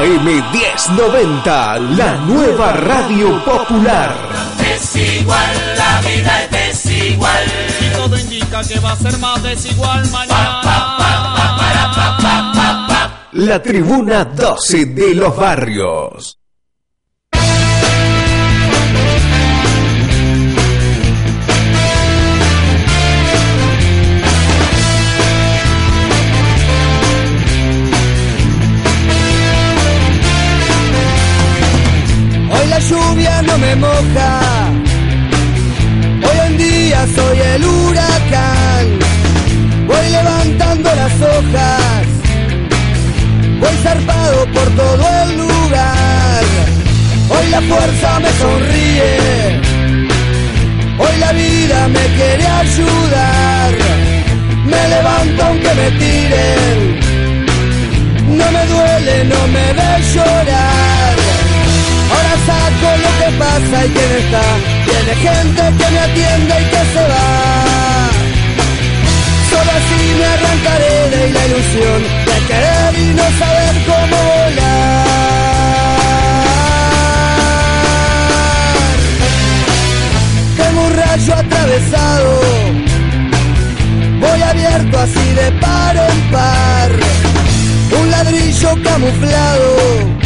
AM1090, la nueva radio popular. Desigual, la vida es desigual. Y todo indica que va a ser más desigual mañana. La tribuna 12 de los barrios. Lluvia no me moja. Hoy en día soy el huracán. Voy levantando las hojas. Voy zarpado por todo el lugar. Hoy la fuerza me sonríe. Hoy la vida me quiere ayudar. Me levanto aunque me tiren. No me duele, no me ve llorar. Ahora saco lo que pasa y quién está. Tiene gente que me atiende y que se va. Solo así me arrancaré de la ilusión de querer y no saber cómo volar. Un rayo atravesado. Voy abierto así de par en par. Un ladrillo camuflado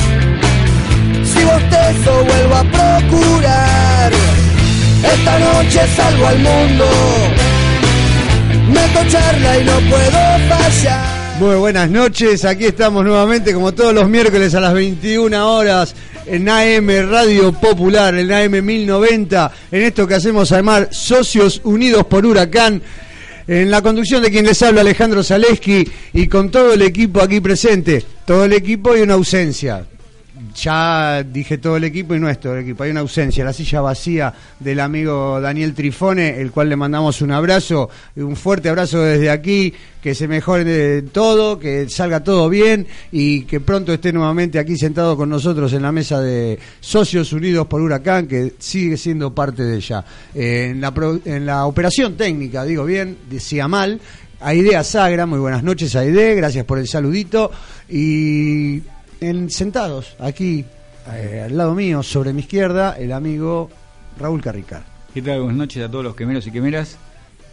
vuelvo a procurar. Esta noche salgo al mundo, meto charla y no puedo fallar. Muy buenas noches, aquí estamos nuevamente como todos los miércoles a las 21 horas en AM Radio Popular, en AM 1090, en esto que hacemos además Socios Unidos por Huracán, en la conducción de quien les habla Alejandro Zaleski y con todo el equipo aquí presente, todo el equipo y una ausencia, ya dije todo el equipo y no es todo el equipo. Hay una ausencia, la silla vacía del amigo Daniel Trifone, el cual le mandamos un abrazo, un fuerte abrazo desde aquí, que se mejore todo, que salga todo bien y que pronto esté nuevamente aquí sentado con nosotros en la mesa de Socios Unidos por Huracán, que sigue siendo parte de ella. Eh, en, la pro- en la operación técnica, digo bien, decía mal. Aidea Sagra, muy buenas noches Aide, gracias por el saludito. Y en, sentados aquí eh, al lado mío, sobre mi izquierda, el amigo Raúl Carricar. ¿Qué tal? Buenas noches a todos los quemeros y quemeras.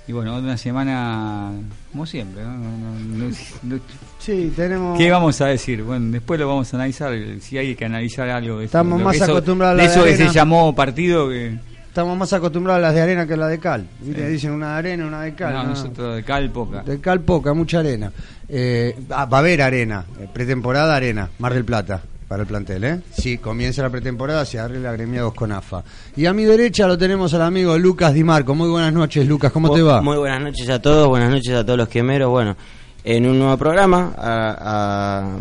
Y bueno, una semana como siempre. ¿no? No- no- no- Sí, tenemos. ¿Qué vamos a decir? Bueno, después lo vamos a analizar. Si hay que analizar algo. de Estamos más eso- acostumbrados a de la eso de que se arena. llamó partido. que Estamos más acostumbrados a las de arena que a las de cal. ¿Viste? Sí. Dicen una de arena, una de cal. no. nosotros de cal poca. De cal poca, mucha arena. Eh, va a haber arena, eh, pretemporada arena, Mar del Plata, para el plantel, ¿eh? Sí, comienza la pretemporada, se arregla agremiados con AFA. Y a mi derecha lo tenemos al amigo Lucas Di Marco. Muy buenas noches, Lucas, ¿cómo te va? Muy buenas noches a todos, buenas noches a todos los quemeros. Bueno, en un nuevo programa, a- a-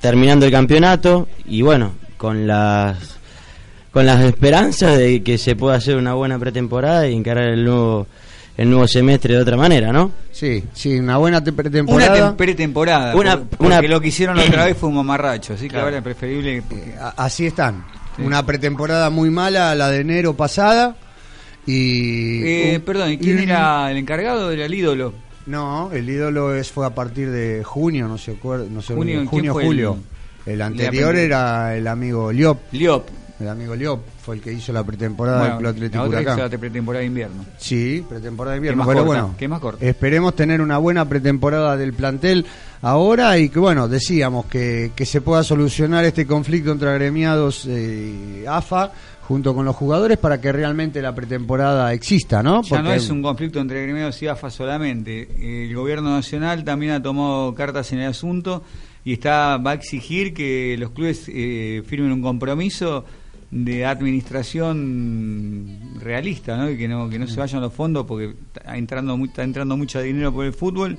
terminando el campeonato y bueno, con las con las esperanzas de que se pueda hacer una buena pretemporada y encarar el nuevo el nuevo semestre de otra manera, ¿no? Sí, sí, una buena te- Una pretemporada. tem- pretemporada. Una- por- porque una- lo que hicieron la otra vez fue un mamarracho. Así que Claro. ahora es preferible. porque- A- Así están. Sí. Una pretemporada muy mala, la de enero pasada. Y. Eh, un- perdón, ¿y quién y- era el encargado? Era el ídolo. No, el ídolo es, fue a partir de junio, no sé, acuer- no sé Junio, ¿quién junio, julio. el- El, anterior era el amigo Liop. Liop. El amigo Liop fue el que hizo la pretemporada Bueno, del Atlético la otra hizo la pretemporada de invierno. Sí, pretemporada de invierno. Pero corta, bueno, más corta. esperemos tener una buena pretemporada del plantel ahora y que, bueno, decíamos que, que se pueda solucionar este conflicto entre agremiados y AFA junto con los jugadores para que realmente la pretemporada exista, ¿no? Ya no es un conflicto entre gremios y AFA solamente. El gobierno nacional también ha tomado cartas en el asunto y está va a exigir que los clubes eh, firmen un compromiso de administración realista, ¿no? Y que no que no se vayan los fondos porque está entrando mu- está entrando mucho dinero por el fútbol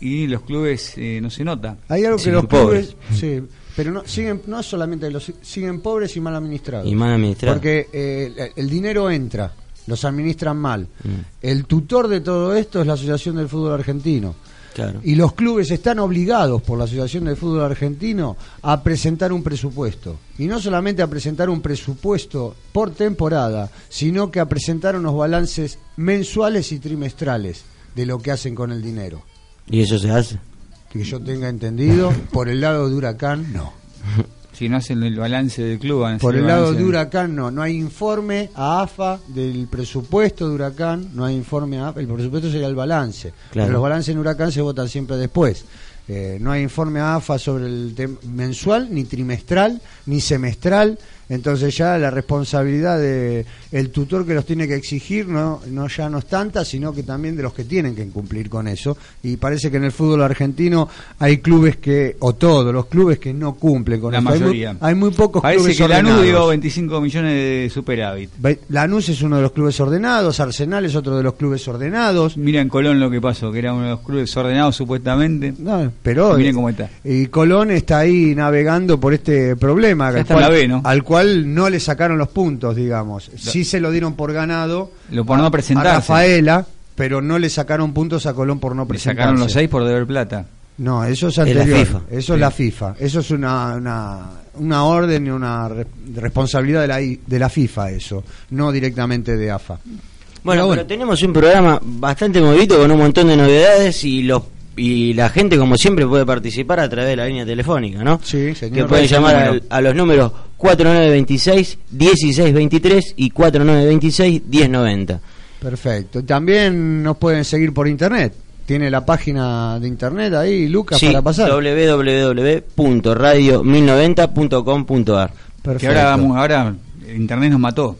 y los clubes eh, no se nota. Hay algo que los pobres. clubes, sí, pero no siguen no solamente los siguen pobres y mal administrados. Y mal administrado. Porque eh, el dinero entra, los administran mal. Mm. El tutor de todo esto es la Asociación del Fútbol Argentino. Claro. Y los clubes están obligados por la Asociación del Fútbol Argentino a presentar un presupuesto. Y no solamente a presentar un presupuesto por temporada, sino que a presentar unos balances mensuales y trimestrales de lo que hacen con el dinero. Y eso se hace. Que yo tenga entendido, por el lado de Huracán, no. Si no hacen el balance del club, van a Por el lado de Huracán no, no hay informe a AFA del presupuesto de Huracán, no hay informe a AFA, el presupuesto sería el balance. Claro. Pero los balances en Huracán se votan siempre después. Eh, no hay informe a AFA sobre el mensual, ni trimestral, ni semestral. Entonces ya la responsabilidad de el tutor que los tiene que exigir no, no ya no es tanta, sino que también de los que tienen que cumplir con eso. Y parece que en el fútbol argentino hay clubes que, o todos los clubes que no cumplen con La eso. Hay muy- mayoría. Hay muy, pocos Parece clubes que Lanús dio 25 millones de superávit. Lanús es uno de los clubes ordenados, Arsenal es otro de los clubes ordenados. Mira en Colón lo que pasó, que era uno de los clubes ordenados supuestamente. No, pero Miren cómo está. y Colón está ahí navegando por este problema Ya al está cual, la B, ¿no? al cual no le sacaron los puntos, digamos. Sí se lo dieron por ganado Lo por no a- presentarse. a Rafaela, pero no le sacaron puntos a Colón por no Le presentarse. sacaron los 6 por deber plata. No, eso es anterior. FIFA. Eso Sí. es la FIFA. Eso es una, una, una orden y una re- responsabilidad de la, I- de la FIFA, eso. No directamente de AFA. Bueno, Pero pero tenemos un programa bastante movido con un montón de novedades y los y la gente como siempre puede participar a través de la línea telefónica, ¿no? Sí, señor. Que pueden llamar a los números 4926 1623 y 4926 1090. Perfecto. También nos pueden seguir por internet. Tiene la página de internet ahí, Lucas, Sí, para pasar. www.radio1090.com.ar. Perfecto. Que ahora, vamos- ahora internet nos mató.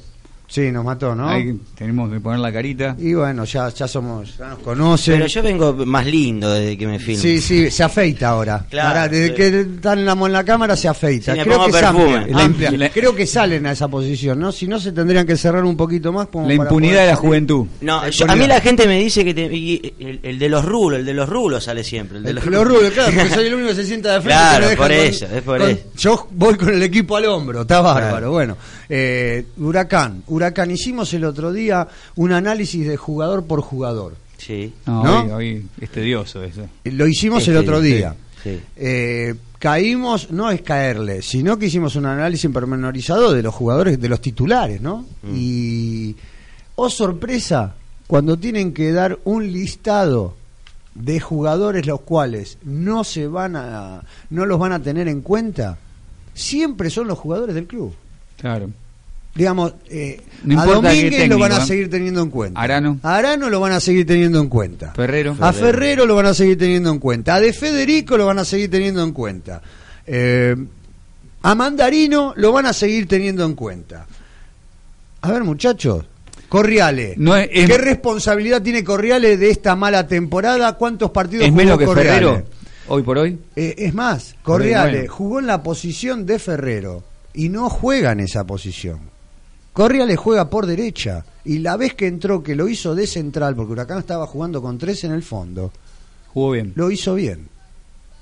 Sí, nos mató, ¿no? Ahí tenemos que poner la carita. Y bueno, ya, ya somos, ya nos conocen. Pero yo vengo más lindo desde que me filmo. Sí, sí, se afeita ahora. Claro, Ahora, desde sí. que están en la, en la cámara se afeita. Sí, me creo, pongo que es perfume. amplia, La creo que salen a esa posición, ¿no? Si no, se tendrían que cerrar un poquito más. Como La impunidad poder de la juventud. No, La yo- a mí la gente me dice que te- y- el, el de los rulos, el de los rulos sale siempre. El de El los, rubio, claro, porque soy el único que se sienta de frente. Claro, por con- eso, es por con- eso. Yo voy con el equipo al hombro, está bárbaro. Claro. Bueno, eh, Huracán, Huracán, hicimos el otro día un análisis de jugador por jugador. Sí. No, ¿No? Hoy, hoy es tedioso eso. Lo hicimos el otro sí, día. sí. Eh, caímos, no es caerle, sino que hicimos un análisis pormenorizado de los jugadores, de los titulares, ¿no? Mm. Y, oh sorpresa, cuando tienen que dar un listado de jugadores los cuales no se van a, no los van a tener en cuenta, siempre son los jugadores del club. Claro. Digamos, eh, No a Domínguez lo van a ¿eh? seguir teniendo en cuenta. Arano. A Arano lo van a seguir teniendo en cuenta. Ferrero. A Ferrero lo van a seguir teniendo en cuenta. A De Federico lo van a seguir teniendo en cuenta. Eh, a Mandarino lo van a seguir teniendo en cuenta. A ver, muchachos. Corriale. No es- es- ¿Qué responsabilidad tiene Corriale de esta mala temporada? ¿Cuántos partidos Es jugó menos que Corriale? Ferrero. Hoy por hoy. Eh, es más, Corriale Bueno. jugó en la posición de Ferrero y no juega en esa posición. Corriale juega por derecha y la vez que entró, que lo hizo de central, porque Huracán estaba jugando con tres en el fondo, Jugó bien. lo hizo bien.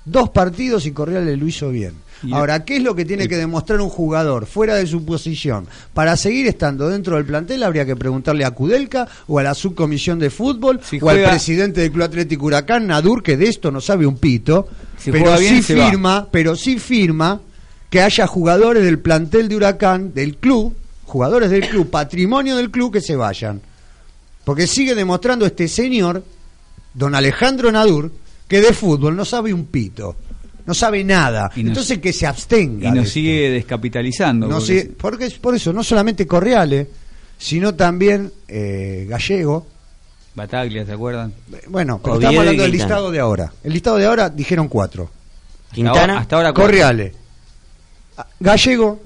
Dos partidos y Corriale lo hizo bien. Y- Ahora, ¿qué es lo que tiene el- que demostrar un jugador fuera de su posición? Para seguir estando dentro del plantel habría que preguntarle a Kudelka o a la subcomisión de fútbol Si o juega- al presidente del Club Atlético Huracán, Nadur, que de esto no sabe un pito, Si pero juega bien, sí va. firma, pero sí firma que haya jugadores del plantel de Huracán, del club, jugadores del club, patrimonio del club que se vayan. Porque sigue demostrando este señor, don Alejandro Nadur, que de fútbol no sabe un pito, no sabe nada. Y nos- Entonces que se abstenga. Y de nos esto. sigue descapitalizando. No porque sé, porque es por eso, no solamente Correale, sino también eh, Gallego. Bataglia, ¿se acuerdan? Bueno, pero estamos hablando del listado de ahora. El listado de ahora dijeron cuatro. Quintana. Hasta ahora, hasta ahora Correale, a- Gallego,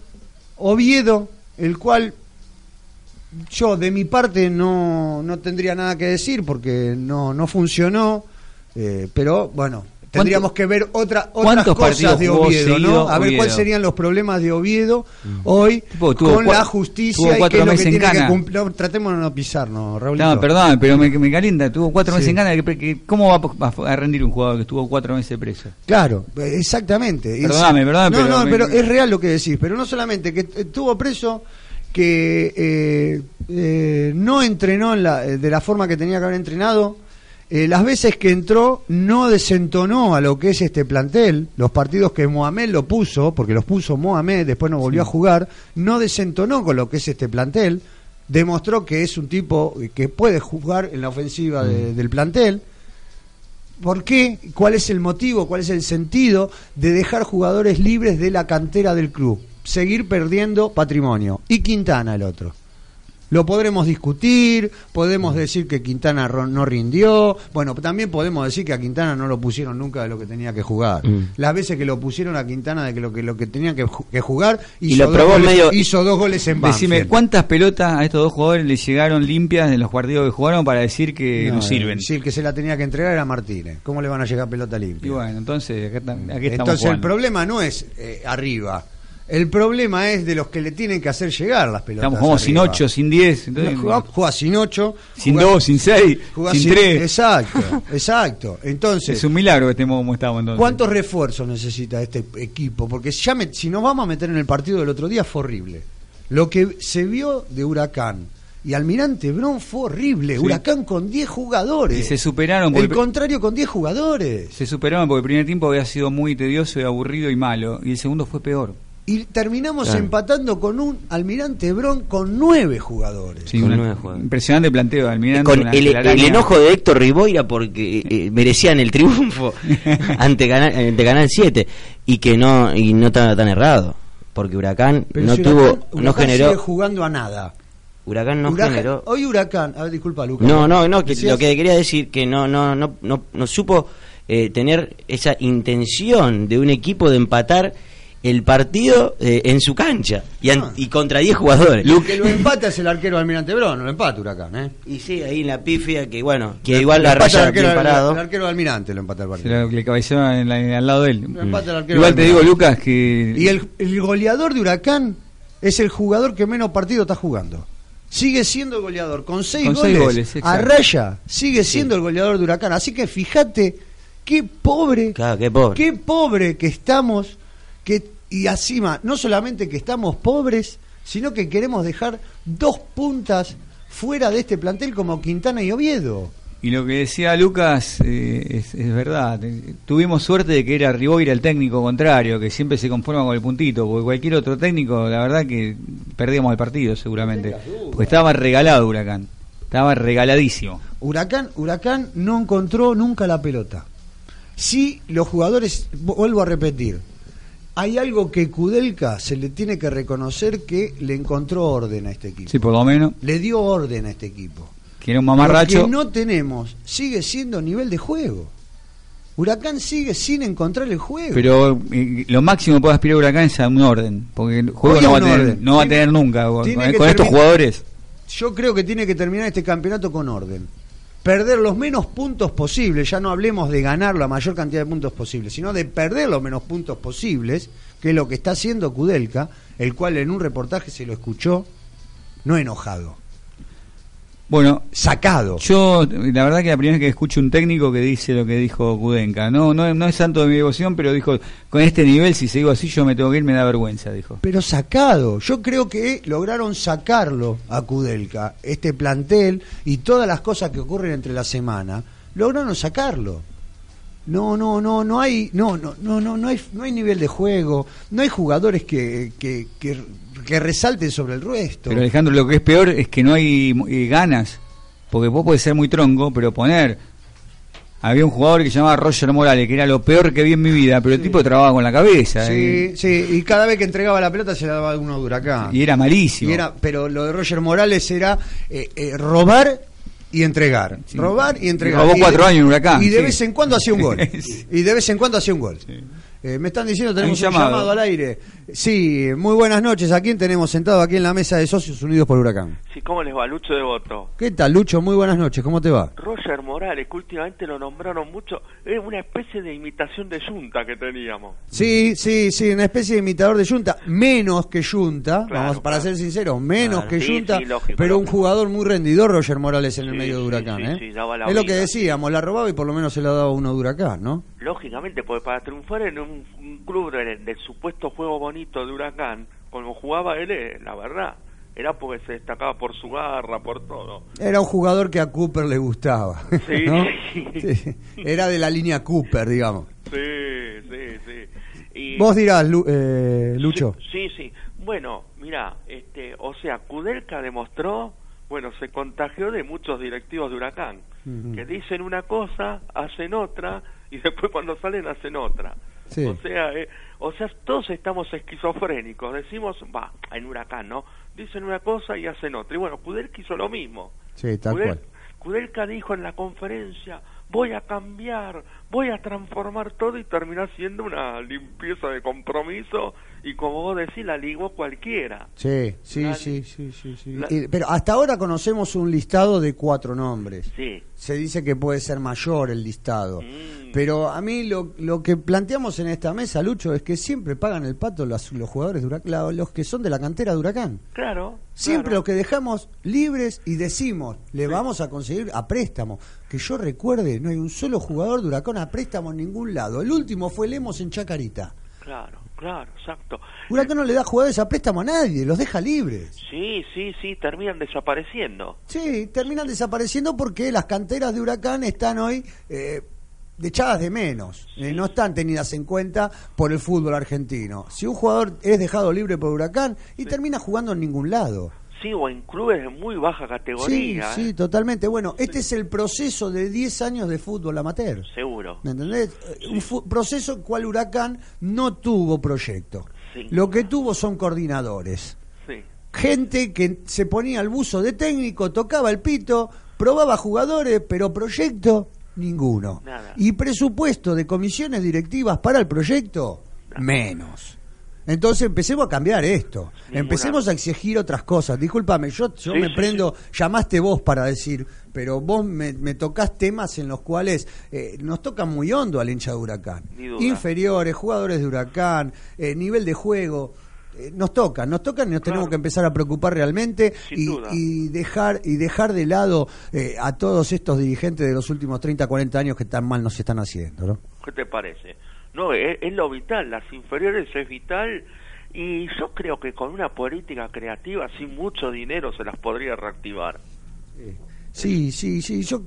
Oviedo, el cual yo de mi parte no, no tendría nada que decir porque no, no funcionó, eh, pero bueno, tendríamos que ver otra, otras cosas de Oviedo, ¿no? A ver cuáles serían los problemas de Oviedo hoy Tipo, tuvo con la justicia y qué es lo que tiene que cana. cumplir. No, tratemos de no pisarnos, Raulito. No, perdón, pero me, me calienta. Tuvo cuatro Sí. meses en que- ¿Cómo va a, a rendir un jugador que estuvo cuatro meses preso? Claro, exactamente. Perdóname, perdóname, No, pero no, me- pero es real lo que decís. Pero no solamente que estuvo preso, que eh, eh, no entrenó en la- eh, de la forma que tenía que haber entrenado. Eh, las veces que entró no desentonó a lo que es este plantel. Los partidos que Mohamed lo puso, porque los puso Mohamed, después no volvió a jugar, no desentonó con lo que es este plantel. Demostró que es un tipo que puede jugar en la ofensiva Mm. de- del plantel ¿Por qué? ¿Cuál es el motivo? ¿Cuál es el sentido de dejar jugadores libres de la cantera del club? Seguir perdiendo patrimonio. Y Quintana el otro. Lo podremos discutir, podemos decir que Quintana no rindió, bueno, también podemos decir que a Quintana no lo pusieron nunca de lo que tenía que jugar. Mm. Las veces que lo pusieron a Quintana de que lo que, lo que tenía que, ju- que jugar, Y hizo, lo dos probó goles, medio- hizo dos goles en Decime, Banfield. ¿cuántas pelotas a estos dos jugadores les llegaron limpias en los partidos que jugaron para decir que no, No, sirven? Sí, el que se la tenía que entregar era Martínez. ¿Cómo le van a llegar pelota limpia? Y bueno, entonces, aquí estamos Entonces el problema no es eh, arriba. El problema es de los que le tienen que hacer llegar las pelotas. Estamos jugando sin arriba. 8, sin 10, entonces, Jugá- jugá sin 8. sin 2, sin 6, sin 3. Exacto, exacto. Entonces, Es un milagro que estemos como estamos entonces. ¿cuántos refuerzos necesita este equipo? Porque ya me- si nos vamos a meter en el partido del otro día fue horrible. Lo que se vio de Huracán y Almirante Brown fue horrible. Huracán con 10 jugadores. Y se superaron El porque- contrario con 10 jugadores. Se superaron porque el primer tiempo había sido muy tedioso y aburrido y malo. Y el segundo fue peor. Y terminamos Claro. empatando con un Almirante Bron con nueve jugadores. Sí, Con una- nueve jugadores. impresionante planteo de Almirante. con el, enojo de Héctor Riboira porque eh, merecían el triunfo ante, Canal, ante Canal 7 y que no y no estaba tan errado porque Huracán Pero no si tuvo Huracán- no Huracán generó sigue jugando a nada. Huracán no Huracán- generó Hoy Huracán, a ver, disculpa Lucas. no no no que lo que quería decir que no no no no, no supo eh, tener esa intención de un equipo de empatar el partido eh, en su cancha y, an- Ah. y contra 10 jugadores El que lo empata es el arquero Almirante Bron, no lo empata Huracán, ¿eh? y sí ahí en la pifia que bueno que igual Lo la empata el raya arquero, bien parado el arquero Almirante lo empata el Se partido. lo- le cabeceó en la- en- al lado de él. Lo empata el arquero Igual te digo. Lucas, que. Y el, el goleador de Huracán es el jugador que menos partido está jugando. Sigue siendo el goleador, con seis Con goles, seis goles, exacto. a raya, sigue siendo el goleador de Huracán. Así que fíjate qué pobre, claro qué pobre qué pobre que estamos, que y encima, no solamente que estamos pobres, sino que queremos dejar dos puntas fuera de este plantel como Quintana y Oviedo. Y lo que decía Lucas eh, es, es verdad. Eh, Tuvimos suerte de que era Riboira el técnico contrario, que siempre se conforma con el puntito, porque cualquier otro técnico, la verdad que perdíamos el partido seguramente. Porque estaba regalado Huracán. Estaba regaladísimo. Huracán, Huracán no encontró nunca la pelota. Sí, los jugadores, vuelvo a repetir, hay algo que Kudelka se le tiene que reconocer que le encontró orden a este equipo. Sí, por lo menos. Le dio orden a este equipo. Era un Lo mamarracho. que no tenemos sigue siendo nivel de juego. Huracán sigue sin encontrar el juego. Pero eh, lo máximo que puede aspirar Huracán es a un orden. Porque el juego Hoy no va, a tener, no va a Tiene- tener nunca. Con, tiene estos jugadores. Yo creo que tiene que terminar este campeonato con orden. Perder los menos puntos posibles, ya no hablemos de ganar la mayor cantidad de puntos posibles, sino de perder los menos puntos posibles, que es lo que está haciendo Kudelka, el cual en un reportaje se lo escuchó, no enojado, Bueno, sacado. Yo, la verdad que la primera vez que escucho un técnico que dice lo que dijo Kudenka, no, no, no es santo de mi devoción, pero dijo, con este nivel, si sigo así, yo me tengo que ir, me da vergüenza, dijo. Pero sacado, yo creo que lograron sacarlo a Kudelka, este plantel y todas las cosas que ocurren entre la semana, lograron sacarlo. No, no, no, no hay, no, no, no, no, no hay, no hay nivel de juego, no hay jugadores que, que, que, que resalten sobre el resto. Pero Alejandro, lo que es peor es que no hay eh, ganas, porque vos podés ser muy tronco, pero poner... Había un jugador que se llamaba Roger Morales, que era lo peor que vi en mi vida, pero el tipo trabajaba con la cabeza. eh, Sí, sí, y cada vez que entregaba la pelota se la daba uno de huracán. y era malísimo. Y era, pero lo de Roger Morales era eh, eh, robar y entregar. Sí. Robar y entregar. Y robó de- cuatro años en Huracán, Y de sí. vez en cuando hacía un gol. Sí. Y de vez en cuando hacía un gol. Eh, me están diciendo tenemos un un llamado. llamado. al aire. Sí, muy buenas noches. ¿A quién tenemos sentado aquí en la mesa de Socios Unidos por Huracán? Sí, ¿cómo les va? Lucho de Voto. ¿Qué tal, Lucho? Muy buenas noches. ¿Cómo te va? Roger Morales, que últimamente lo nombraron mucho, es una especie de imitación de Junta que teníamos. Sí, sí, sí, una especie de imitador de Junta, menos que Junta, Claro, vamos para claro. ser sinceros, menos Claro. que Junta, sí, pero un jugador muy rendidor, Roger Morales, en el medio de Huracán. sí, ¿eh? sí, daba la es lo que decíamos, la robaba y por lo menos se la daba uno de Huracán, ¿no? Lógicamente, porque para triunfar en un, un club del, del supuesto juego bonito de Huracán, como jugaba él, eh, la verdad, era porque se destacaba por su garra, por todo. Era un jugador que a Cooper le gustaba. Sí. ¿no? Sí, Era de la línea Cooper, digamos. Sí, sí, sí. Y- Vos dirás, Lu- eh, Lucho. Sí, sí, sí. Bueno, mira, este, o sea, Kudelka demostró bueno, se contagió de muchos directivos de Huracán, que dicen una cosa, hacen otra, y después cuando salen hacen otra. Sí. O sea, eh, o sea, todos estamos esquizofrénicos, decimos, va, en Huracán, ¿no? Dicen una cosa y hacen otra. Y bueno, Kudelka hizo lo mismo. Sí, tal Kudel- cual. Kudelka dijo en la conferencia, voy a cambiar, voy a transformar todo y terminó siendo una limpieza de compromiso y como vos decís, la ligó cualquiera. Sí, sí, La- sí, sí, sí, sí. la- Y- pero hasta ahora conocemos un listado de cuatro nombres. Sí. Se dice que puede ser mayor el listado. Mm. Pero a mí lo, lo que planteamos en esta mesa, Lucho, es que siempre pagan el pato los, los jugadores de Huracán, los que son de la cantera de Huracán. Claro. Siempre claro. los que dejamos libres y decimos, le vamos a conseguir a préstamo. Que yo recuerde, no hay un solo jugador de Huracán a préstamo en ningún lado. El último fue Lemos en Chacarita. Claro, claro, exacto. Huracán no le da jugadores a préstamo a nadie, los deja libres. Sí, sí, sí, terminan desapareciendo. Sí, terminan desapareciendo porque las canteras de Huracán están hoy eh, echadas de menos, eh, no están tenidas en cuenta por el fútbol argentino. Si un jugador es dejado libre por Huracán y termina jugando en ningún lado. Sí, o en clubes de muy baja Sí, categoría. sí, ¿eh? totalmente. Bueno, este es el proceso de 10 años de fútbol amateur. Seguro. ¿Me entendés? Eh, Un proceso en cual Huracán no tuvo proyecto. Sí. Lo que tuvo son coordinadores. Sí. gente que se ponía al buzo de técnico, tocaba el pito, probaba jugadores, pero proyecto ninguno. Nada. Y presupuesto de comisiones directivas para el proyecto menos. Entonces empecemos a cambiar esto. Ninguna. Empecemos a exigir otras cosas. Discúlpame, yo, yo Sí, me sí, prendo, llamaste vos para decir, pero vos me, me tocás temas en los cuales eh, nos tocan muy hondo al hincha de Huracán. Inferiores, jugadores de Huracán, eh, nivel de juego. eh, nos tocan, nos tocan y nos tenemos que empezar a preocupar realmente y, y dejar y dejar de lado eh, a todos estos dirigentes de los últimos 30, 40 años que tan mal nos están haciendo, ¿no? ¿Qué te parece? No, es, es lo vital, las inferiores es vital y yo creo que con una política creativa, sin mucho dinero, se las podría reactivar. Sí, sí, sí. Yo,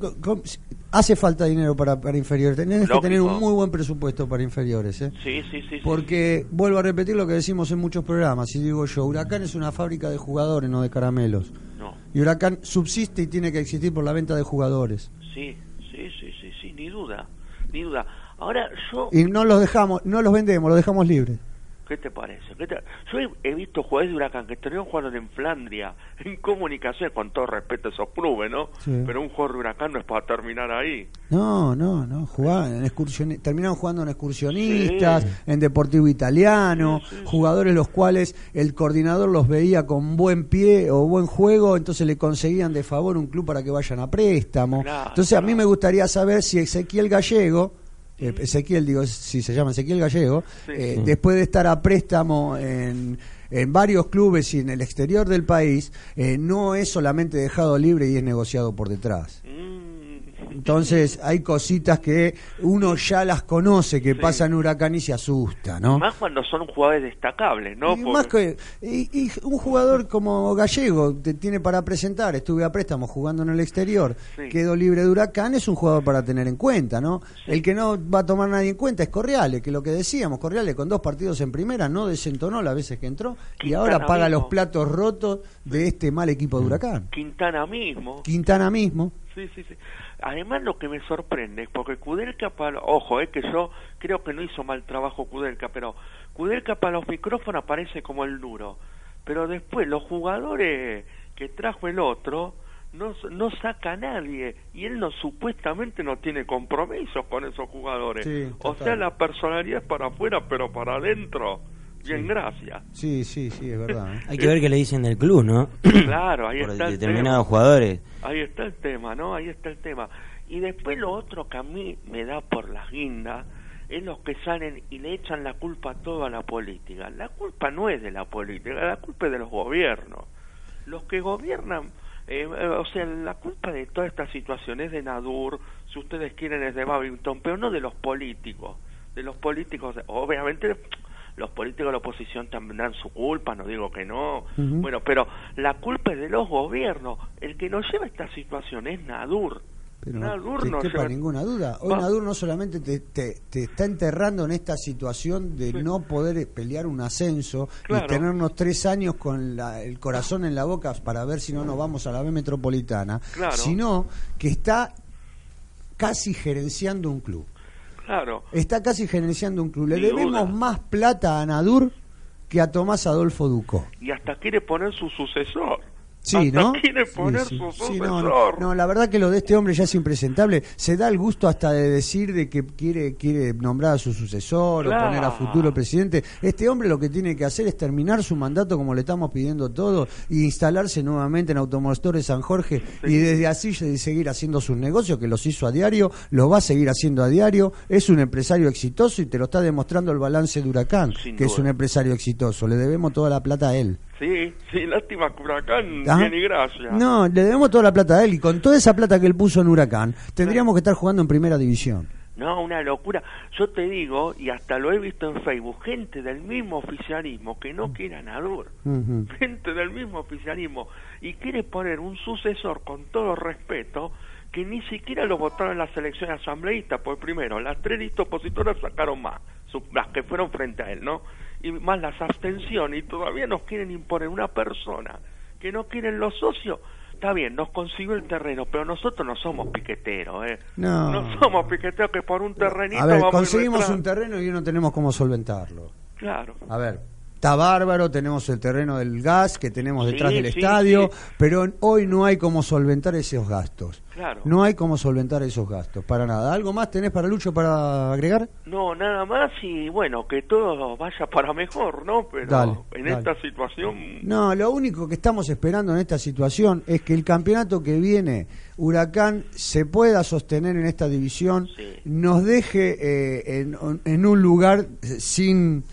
hace falta dinero para, para inferiores. Tenés que tener un muy buen presupuesto para inferiores. ¿eh? Sí, sí, sí. sí. Porque vuelvo a repetir lo que decimos en muchos programas. Y digo yo, Huracán es una fábrica de jugadores, no de caramelos. No, Y Huracán subsiste y tiene que existir por la venta de jugadores. sí, sí, sí, sí, sí, ni duda, ni duda. Ahora, yo, Y no los dejamos, no los vendemos, los dejamos libres. ¿qué te parece? ¿Qué te- Yo he, visto jugadores de Huracán que terminaron jugando en Flandria, en comunicación, con todo respeto a esos clubes, ¿no? Sí. Pero un jugador de Huracán no es para terminar ahí. No, no, no, jugaban en excursioni- terminaron jugando en excursionistas, Sí. en Deportivo Italiano, Sí, jugadores los cuales el coordinador los veía con buen pie o buen juego, entonces le conseguían de favor un club para que vayan a préstamo. Claro, entonces a mí claro. me gustaría saber si Ezequiel Gallego, Ezequiel digo, si se llama Ezequiel Gallego, Sí. eh, después de estar a préstamo en, en varios clubes y en el exterior del país, eh, no es solamente dejado libre y es negociado por detrás. Mm. Entonces hay cositas que uno ya las conoce que Sí. pasan en Huracán y se asusta, ¿no? Más cuando son jugadores destacables, ¿no? Y, más que, y- y un jugador como Gallego te tiene para presentar, estuve a préstamo jugando en el exterior, Sí. quedó libre de Huracán, es un jugador para tener en cuenta, ¿no? El que no va a tomar nadie en cuenta es Correale, que lo que decíamos, Correale con dos partidos en primera no desentonó las veces que entró y ahora paga mismo. los platos rotos de este mal equipo de Huracán. Quintana mismo. Quintana mismo. Sí, sí, sí. Además lo que me sorprende es porque Kudelka para... Ojo, es que yo creo que no hizo mal trabajo Kudelka, pero Kudelka para los micrófonos aparece como el duro. Pero después los jugadores que trajo el otro no, no saca a nadie y él no supuestamente no tiene compromisos con esos jugadores. Sí, o sea, la personalidad es para afuera, pero para adentro. Bien, gracias. Sí, sí, sí, es verdad. ¿eh? Hay que ver qué le dicen del club, ¿no? Claro, ahí Por está el determinados tema. jugadores. Ahí está el tema, ¿no? Ahí está el tema. Y después lo otro que a mí me da por las guindas es los que salen y le echan la culpa a la política. La culpa no es de la política, la culpa es de los gobiernos. Los que gobiernan, eh, eh, o sea, la culpa de toda esta situación es de Nadur, si ustedes quieren es de Babington, pero no de los políticos. De los políticos, obviamente los políticos de la oposición tendrán su culpa, no digo que no. Bueno, pero la culpa es de los gobiernos. El que nos lleva a esta situación es Nadur. Pero Nadur no lleva- ninguna duda. Hoy Va- Nadur no solamente te, te, te está enterrando en esta situación de no poder pelear un ascenso Claro. y tenernos tres años con la- el corazón en la boca para ver si no nos vamos a la B metropolitana, Claro. sino que está casi gerenciando un club. Claro. Está casi gerenciando un club. Le debemos duda. más plata a Nadur que a Tomás Adolfo Ducó. Y hasta quiere poner su sucesor. Sí, ¿no? quiere poner sí. su Sí, no, no, no, la verdad que lo de este hombre ya es impresentable. Se da el gusto hasta de decir de que quiere quiere nombrar a su sucesor Claro. o poner a futuro presidente. Este hombre lo que tiene que hacer es terminar su mandato como le estamos pidiendo todos y instalarse nuevamente en Automotores San Jorge y desde así se- seguir haciendo sus negocios que los hizo a diario, los va a seguir haciendo a diario. Es un empresario exitoso y te lo está demostrando el balance de Huracán, Sin que es un empresario exitoso. Le debemos toda la plata a él. Sí, sí, lástima que Huracán, y gracia. No, le debemos toda la plata a él y con toda esa plata que él puso en Huracán, tendríamos que estar jugando en primera división. No, una locura. Yo te digo, y hasta lo he visto en Facebook, gente del mismo oficialismo que no quiere a Nadur. Gente del mismo oficialismo. Y quiere poner un sucesor con todo respeto que ni siquiera lo votaron en las elecciones asambleístas. Pues primero, las tres listas opositoras sacaron más, las que fueron frente a él, ¿no? Y más las abstenciones. Y todavía nos quieren imponer una persona que no quieren los socios. Está bien, nos consiguió el terreno, pero nosotros no somos piqueteros, ¿eh? No. somos piqueteros que por un terrenito A ver, vamos conseguimos detrás. un terreno y no tenemos cómo solventarlo. Claro. A ver, está bárbaro, tenemos el terreno del gas que tenemos detrás Sí, del sí, estadio, sí. pero hoy no hay cómo solventar esos gastos. Claro. No hay cómo solventar esos gastos, para nada. ¿Algo más tenés para Lucho para agregar? No, nada más y bueno, que todo vaya para mejor, ¿no? Pero Dale, en dale. esta situación... No, lo único que estamos esperando en esta situación es que el campeonato que viene, Huracán, se pueda sostener en esta división, nos deje eh, en, en un lugar sin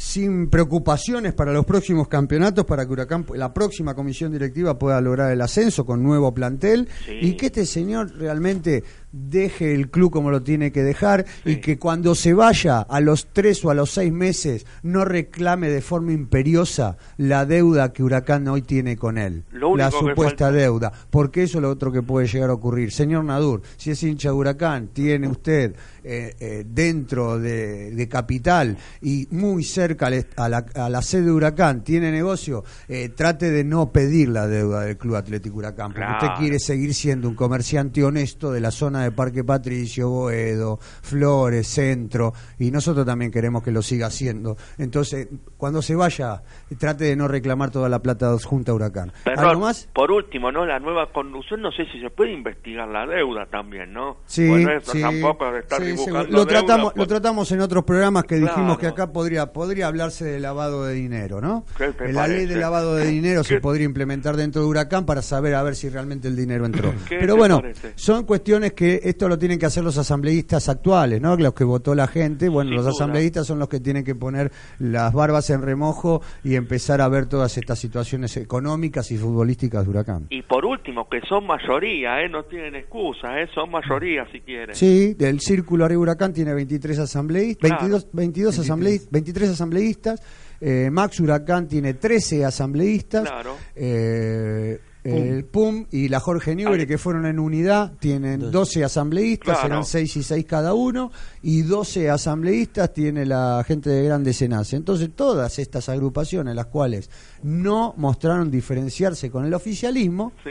sin preocupaciones para los próximos campeonatos, para que Huracán, la próxima comisión directiva pueda lograr el ascenso con nuevo plantel Sí. y que este señor realmente deje el club como lo tiene que dejar y que cuando se vaya a los tres o a los seis meses no reclame de forma imperiosa la deuda que Huracán hoy tiene con él, la supuesta deuda, porque eso es lo otro que puede llegar a ocurrir. Señor Nadur, si es hincha de Huracán, tiene usted eh, eh, dentro de, de Capital y muy cerca a la, a la sede de Huracán, tiene negocio, eh, trate de no pedir la deuda del Club Atlético Huracán, porque usted quiere seguir siendo un comerciante honesto de la zona de Parque Patricio, Boedo, Flores, Centro, y nosotros también queremos que lo siga haciendo. Entonces, cuando se vaya, trate de no reclamar toda la plata junto a Huracán. Perdón, ¿Algo más? por último, ¿no? La nueva conducción, no sé si se puede investigar la deuda también, ¿no? Sí, Bueno, eso sí, tampoco estar sí, lo deuda, tratamos, pues, lo tratamos en otros programas que dijimos que acá podría podría hablarse de lavado de dinero, ¿no? ¿Qué te la ley de lavado de dinero se ¿Qué- podría implementar dentro de Huracán para saber a ver si realmente el dinero entró. ¿Qué Pero bueno, parece? son cuestiones que esto lo tienen que hacer los asambleístas actuales, ¿no? Los que votó la gente, bueno, Sin los duda. asambleístas son los que tienen que poner las barbas en remojo y empezar a ver todas estas situaciones económicas y futbolísticas de Huracán. Y por último, que son mayoría, ¿eh? No tienen excusa, ¿eh? Son mayoría si quieren. Sí, del Círculo Arriba Huracán tiene 23 asambleístas, Claro. 22, 22 asambleístas, 23 asambleístas, eh, Max Huracán tiene 13 asambleístas, Claro. eh, el PUM y la Jorge Newbery que fueron en unidad tienen 12 asambleístas, Claro. serán 6 y 6 cada uno, y 12 asambleístas tiene la gente de Grandes Senace. Entonces todas estas agrupaciones, las cuales no mostraron diferenciarse con el oficialismo, Sí.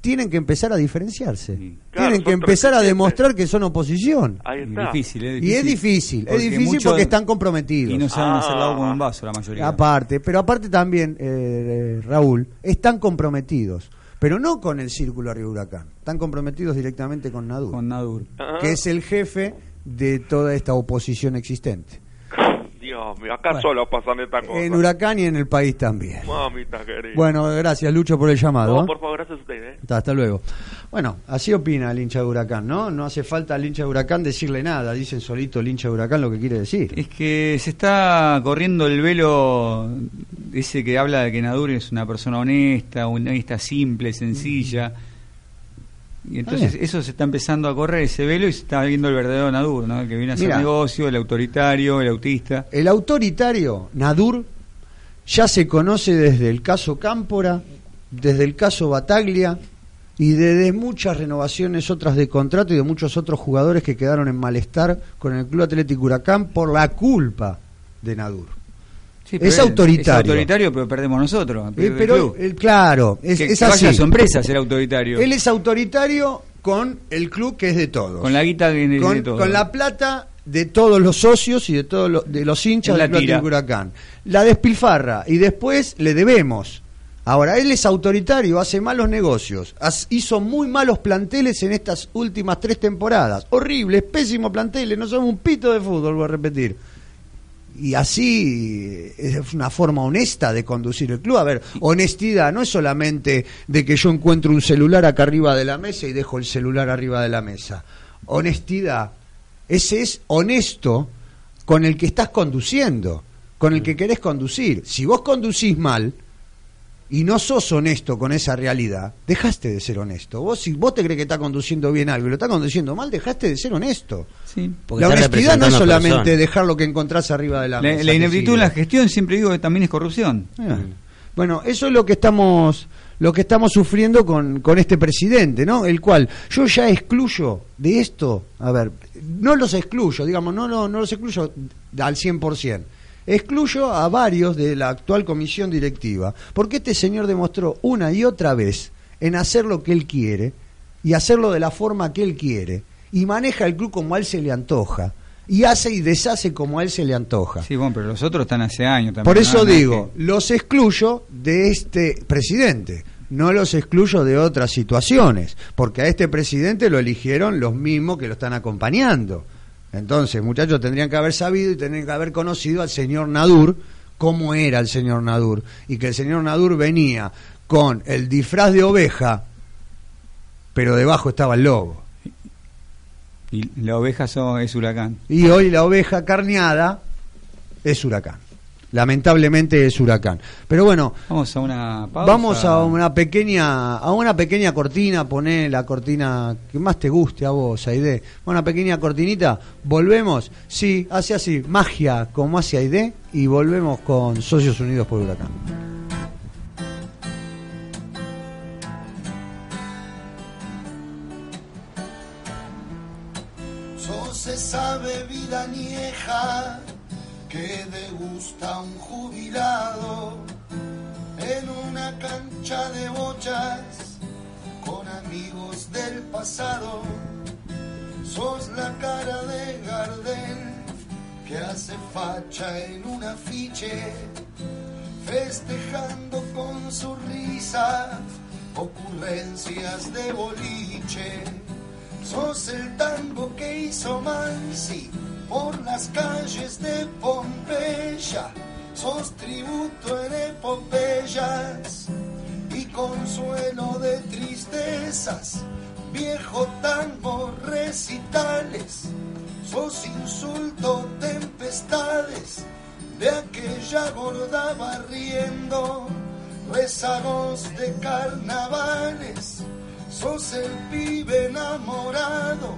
Tienen que empezar a diferenciarse. Sí. Claro, tienen que empezar a 37. demostrar que son oposición. Ahí Y difícil, ¿eh? Y es difícil, es Porque difícil muchos- porque están comprometidos. Y no saben Ah. hacer agua con un vaso, la mayoría. Aparte, pero aparte también, eh, Raúl, están comprometidos, pero no con el Círculo Arriba Huracán, están comprometidos directamente con Nadur, Con Nadur. Ah, que es el jefe de toda esta oposición existente. Acá Bueno. solo pasan estas cosas. En Huracán y en el país también. Mamita querida. Bueno, gracias Lucho por el llamado. No, ¿eh? por favor, gracias a usted, ¿eh? Hasta, hasta luego. Bueno, así opina el hincha de Huracán, ¿no? No hace falta al hincha de Huracán decirle nada, dicen solito el hincha de Huracán lo que quiere decir. Es que se está corriendo el velo ese que habla de que Nadur es una persona honesta, honesta, simple, sencilla. Y entonces eso se está empezando a correr ese velo y se está viendo el verdadero Nadur, ¿no? El que viene a hacer negocio, el autoritario, el autista. El autoritario, Nadur, ya se conoce desde el caso Cámpora, desde el caso Bataglia y de, de muchas renovaciones otras de contrato y de muchos otros jugadores que quedaron en malestar con el Club Atlético Huracán por la culpa de Nadur. Sí, es autoritario. Es autoritario, pero perdemos nosotros. Eh, el pero club. eh, claro, es, que, es que así. vaya a su empresa ser autoritario. Él es autoritario con el club que es de todos. Con la guita que de con, con la plata de todos los socios y de todos los, de los hinchas del Club Huracán. La despilfarra y después le debemos. Ahora, él es autoritario, hace malos negocios, has- hizo muy malos planteles en estas últimas tres temporadas. Horribles, pésimos planteles, no son un pito de fútbol, voy a repetir. Y así es una forma honesta de conducir el club. A ver, honestidad no es solamente de que yo encuentro un celular acá arriba de la mesa y dejo el celular arriba de la mesa. Honestidad, ese es honesto con el que estás conduciendo, con el que querés conducir. Si vos conducís mal y no sos honesto con esa realidad, dejaste de ser honesto. Vos si vos te crees que está conduciendo bien algo y lo está conduciendo mal, dejaste de ser honesto. Sí. Porque la honestidad no es solamente dejar lo que encontrás arriba de la, La, mesa. la ineptitud en la gestión siempre digo que también es corrupción. Ah. Bueno, eso es lo que estamos lo que estamos sufriendo con, con este presidente, ¿no? El cual yo ya excluyo de esto, a ver, no los excluyo, digamos, no, no, no los excluyo al 100%. Excluyo a varios de la actual comisión directiva, porque este señor demostró una y otra vez en hacer lo que él quiere y hacerlo de la forma que él quiere y maneja el club como a él se le antoja y hace y deshace como a él se le antoja. Sí, bueno, pero los otros están hace años también. Por eso digo, los excluyo de este presidente, no los excluyo de otras situaciones, porque a este presidente lo eligieron los mismos que lo están acompañando. Entonces, muchachos, tendrían que haber sabido y tendrían que haber conocido al señor Nadur, cómo era el señor Nadur, y que el señor Nadur venía con el disfraz de oveja, pero debajo estaba el lobo. Y la oveja son, es huracán. Y hoy la oveja carneada es huracán. Lamentablemente es huracán. Pero bueno, Vamos a una pausa. Vamos a una pequeña a una pequeña cortina, poné la cortina que más te guste a vos, Aide. Una pequeña cortinita, volvemos, sí, hace así, magia como hace Aide y volvemos con Socios Unidos por Huracán. Sos esa bebida añeja que degusta un jubilado en una cancha de bochas con amigos del pasado. Sos la cara de Gardel que hace facha en un afiche, festejando con su risa ocurrencias de boliche. Sos el tango que hizo Mansi por las calles de Pompeya. Sos tributo en epopeyas y consuelo de tristezas. Viejo tango recitales. Sos insulto tempestades de aquella gorda barriendo. Rezagos de carnavales Sos el pibe enamorado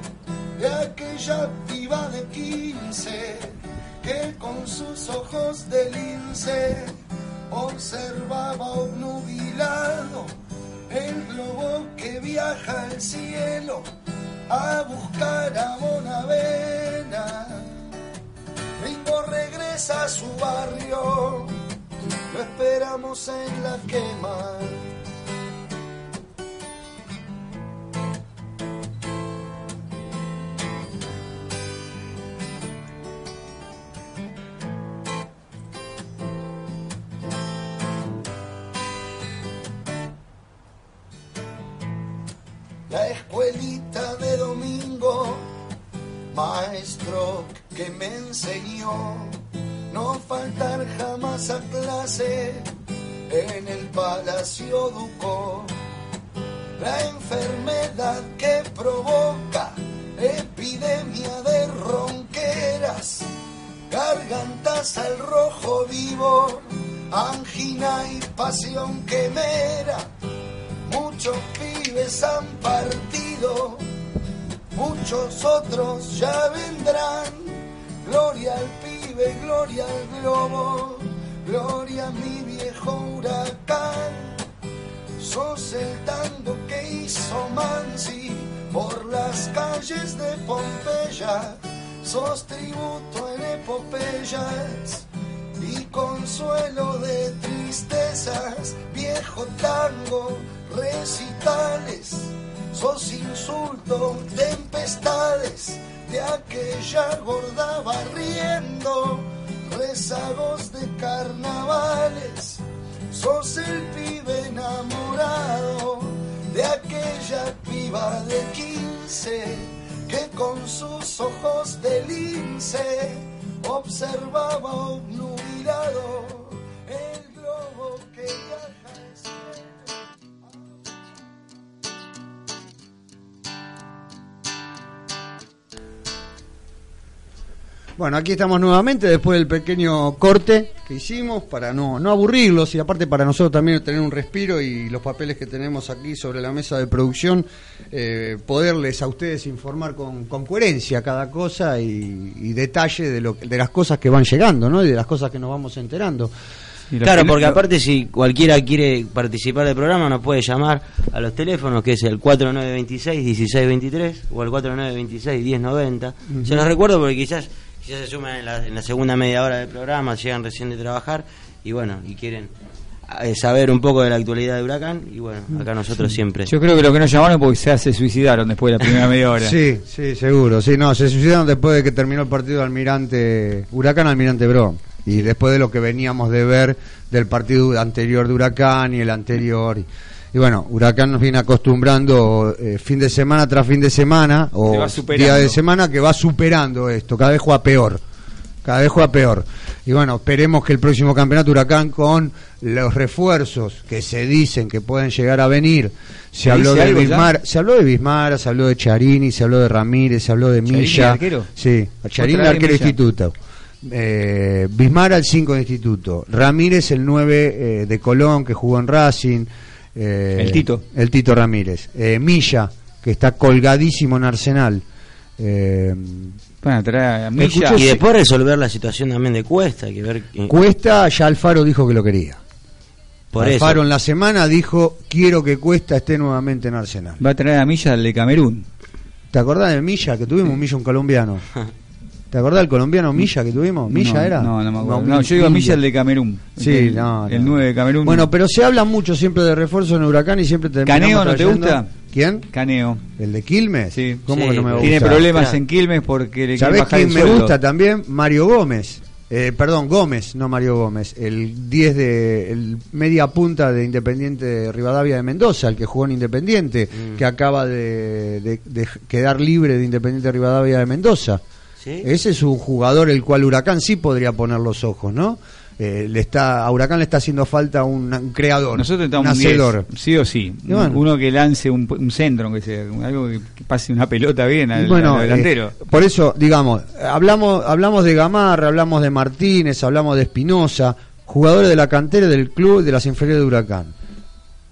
de aquella piba de 15 que con sus ojos de lince observaba obnubilado el globo que viaja al cielo a buscar a Bonavena. Ringo regresa a su barrio, lo esperamos en la quema. En el Palacio Ducó. Y consuelo de tristezas, viejo tango, recitales, sos insulto, tempestades de aquella gorda barriendo, rezagos de carnavales, sos el pibe enamorado de aquella piba de 15 que con sus ojos de lince observaba obnubilado Bueno, aquí estamos nuevamente después del pequeño corte que hicimos para no, no aburrirlos y aparte para nosotros también tener un respiro y los papeles que tenemos aquí sobre la mesa de producción, eh, poderles a ustedes informar con, con coherencia cada cosa y, y detalle de, lo, que- de las cosas que van llegando ¿no? y de las cosas que nos vamos enterando. Claro, que- porque aparte si cualquiera quiere participar del programa nos puede llamar a los teléfonos que es el 4926-1623 o el 4926-1090. Se los recuerdo porque quizás, quizás se suman en la, en la segunda media hora del programa, llegan recién de trabajar y bueno, y quieren eh, saber un poco de la actualidad de Huracán y bueno, acá nosotros siempre. Yo creo que lo que nos llamaron porque ya se suicidaron después de la primera media hora. Sí, sí, seguro. Sí, no, se suicidaron después de que terminó el partido de Almirante Huracán Almirante Bro. Y después de lo que veníamos de ver del partido anterior de Huracán y el anterior. Y, y bueno, Huracán nos viene acostumbrando eh, fin de semana tras fin de semana Se o día de semana que va superando esto. Cada vez juega peor. Cada vez juega peor. Y bueno, esperemos que el próximo campeonato Huracán con los refuerzos que se dicen que pueden llegar a venir. Se, ¿Se habló de ya? Bismar, se habló de Bismara, se habló de Charini, se habló de Ramírez, se habló de ¿Charini, Milla. el arquero? Sí, Charini, vez arquero instituto. Eh, Bismara, el 5 de instituto. Ramírez, el 9 de Colón, que jugó en Racing. Eh, El Tito. El Tito Ramírez. Eh, Milla, que está colgadísimo en Arsenal. Eh, Bueno, trae a Milla. Y después resolver la situación también de Cuesta, hay que ver Cuesta, ya Alfaro dijo que lo quería. por Alfaro eso. en la semana dijo, quiero que Cuesta esté nuevamente en Arsenal. Va a traer a Milla el de Camerún. ¿Te acordás de Milla que tuvimos? Milla un colombiano. ¿Te acordás del colombiano Milla que tuvimos? ¿Milla no, era? No, no me acuerdo. No, yo digo Milla el de Camerún. Sí, el, no, El no. 9 de Camerún. Bueno, pero se habla mucho siempre de refuerzo en Huracán y siempre terminamos ¿Caneo no te gusta? ¿Quién? Caneo. ¿El de Quilmes? Sí. ¿Cómo Sí, que no me gusta? Tiene problemas Claro. en Quilmes porque le ¿Sabés quién el me sueldo. gusta también? Mario Gómez. Eh, perdón, Gómez, no Mario Gómez. El 10 de. El media punta de Independiente de Rivadavia de Mendoza, el que jugó en Independiente, Mm. que acaba de, de- de quedar libre de Independiente de Rivadavia de Mendoza. ¿Sí? Ese es un jugador el cual Huracán sí podría poner los ojos, ¿no? Eh, le está, a Huracán le está haciendo falta un, un creador, Nosotros un estamos un hacedor. 10, sí o sí. Bueno. Uno que lance un, un centro, aunque sea, algo que, que pase una pelota bien al, Y bueno, al delantero. eh, por eso, digamos, hablamos, hablamos de Gamarra, hablamos de Martínez, hablamos de Espinosa, jugadores de la cantera del club de las inferiores de Huracán.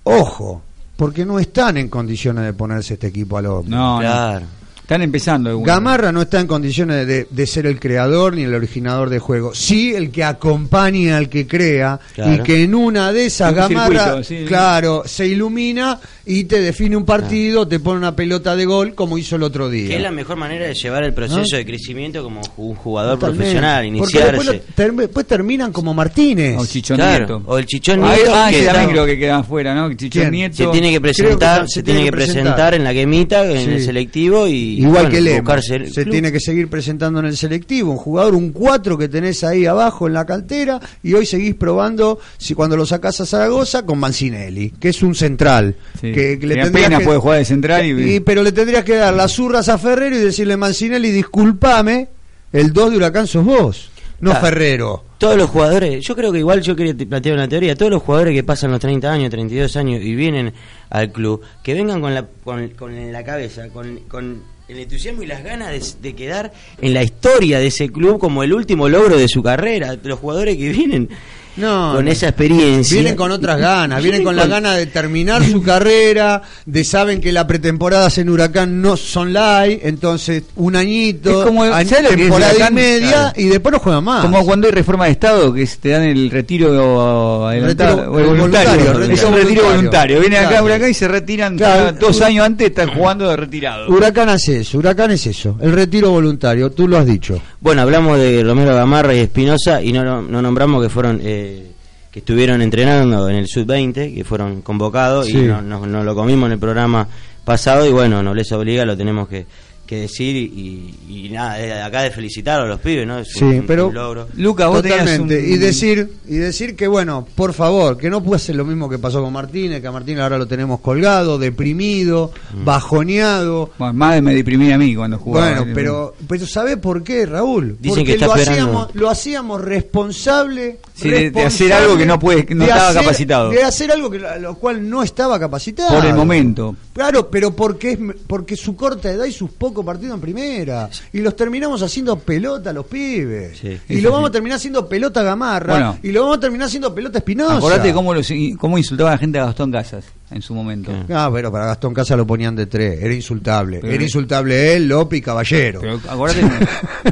Ojo, porque no están en condiciones de ponerse este equipo al hombro. no, no. Están empezando. algunos. Gamarra no está en condiciones de, de ser el creador ni el originador de juego. Sí, el que acompaña al que crea Claro. y que en una de esas Un Gamarra, circuito, sí. claro, se ilumina y te define un partido, te pone una pelota de gol como hizo el otro día. Que es la mejor manera de llevar el proceso de crecimiento como un jugador Totalmente. profesional, Porque después, iniciarse. lo- ter- después terminan como Martínez. O Chichón Claro, Nieto. o el Chichón Ah, Nieto ah, que también creo que queda afuera, ¿no? Chichón ¿Quién? Nieto. se tiene que presentar, se se, tiene tiene que presentar. presentar en la quemita, en Sí. el selectivo y Igual bueno, que Lema, se club. tiene que seguir presentando en el selectivo, un jugador, un 4 que tenés ahí abajo en la cantera y hoy seguís probando si cuando lo sacás a Zaragoza con Mancinelli, que es un central, Sí. que, Que tendrías apenas puede jugar de central y- y- pero le tendrías que dar las zurras a Ferrero y decirle Mancinelli, disculpame, el 2 de Huracán sos vos, no Claro. Ferrero. Todos los jugadores, yo creo que igual yo quería te- plantear una teoría, todos los jugadores que pasan los 30 años, 32 años y vienen al club, que vengan con la, con, con la cabeza, con, con el entusiasmo y las ganas de, de quedar en la historia de ese club como el último logro de su carrera. Los jugadores que vienen No, con esa experiencia. Vienen con otras ganas, vienen Vienen con la gana de terminar su carrera, de saben que la pretemporadas en Huracán no son live, entonces un añito, Es como- año- ¿sabes lo que es temporada y media Claro. y después no juegan más. Como cuando hay reforma de Estado, que te dan el retiro adelantado, Retiro- o el voluntario. voluntario, es un retiro voluntario. Vienen acá a Claro. Huracán y se retiran Claro. dos años antes están jugando de retirado. Huracán hace eso, Huracán es eso, el retiro voluntario, tú lo has dicho. Bueno, hablamos de Romero Gamarra y Espinosa y no, no nombramos que fueron eh, que estuvieron entrenando en el Sub-20, que fueron convocados Sí. y no, no- no lo comimos en el programa pasado y bueno, no les obliga, lo tenemos que, que decir y, y nada, de acá de felicitar a los pibes, ¿no? Es Sí, un, pero- un logro. Luca, vos Totalmente. un- Y decir, y decir que bueno, por favor, que no puede ser lo mismo que pasó con Martínez, que a Martínez ahora lo tenemos colgado, deprimido, Mm. bajoneado. Bueno, más de me deprimí a mí cuando jugaba. Bueno, pero, pero ¿sabe por qué, Raúl? Dicen Porque que está lo esperando. hacíamos, lo hacíamos responsable, Sí, de- hacer algo que no puede- que no estaba capacitado. De hacer algo que a lo cual no estaba capacitado. Por el momento. Claro, pero porque es porque su corta edad y sus pocos partidos en primera y los terminamos haciendo pelota a los pibes. Sí. y lo vamos a terminar haciendo pelota a Gamarra Bueno. y lo vamos a terminar haciendo pelota a Espinosa. Acordate cómo, los, cómo insultaba la gente a Gastón Casas en su momento. Ah, pero para Gastón Casa lo ponían de tres, era insultable. Pero- era insultable él, Lopi y Caballero. Pero acordate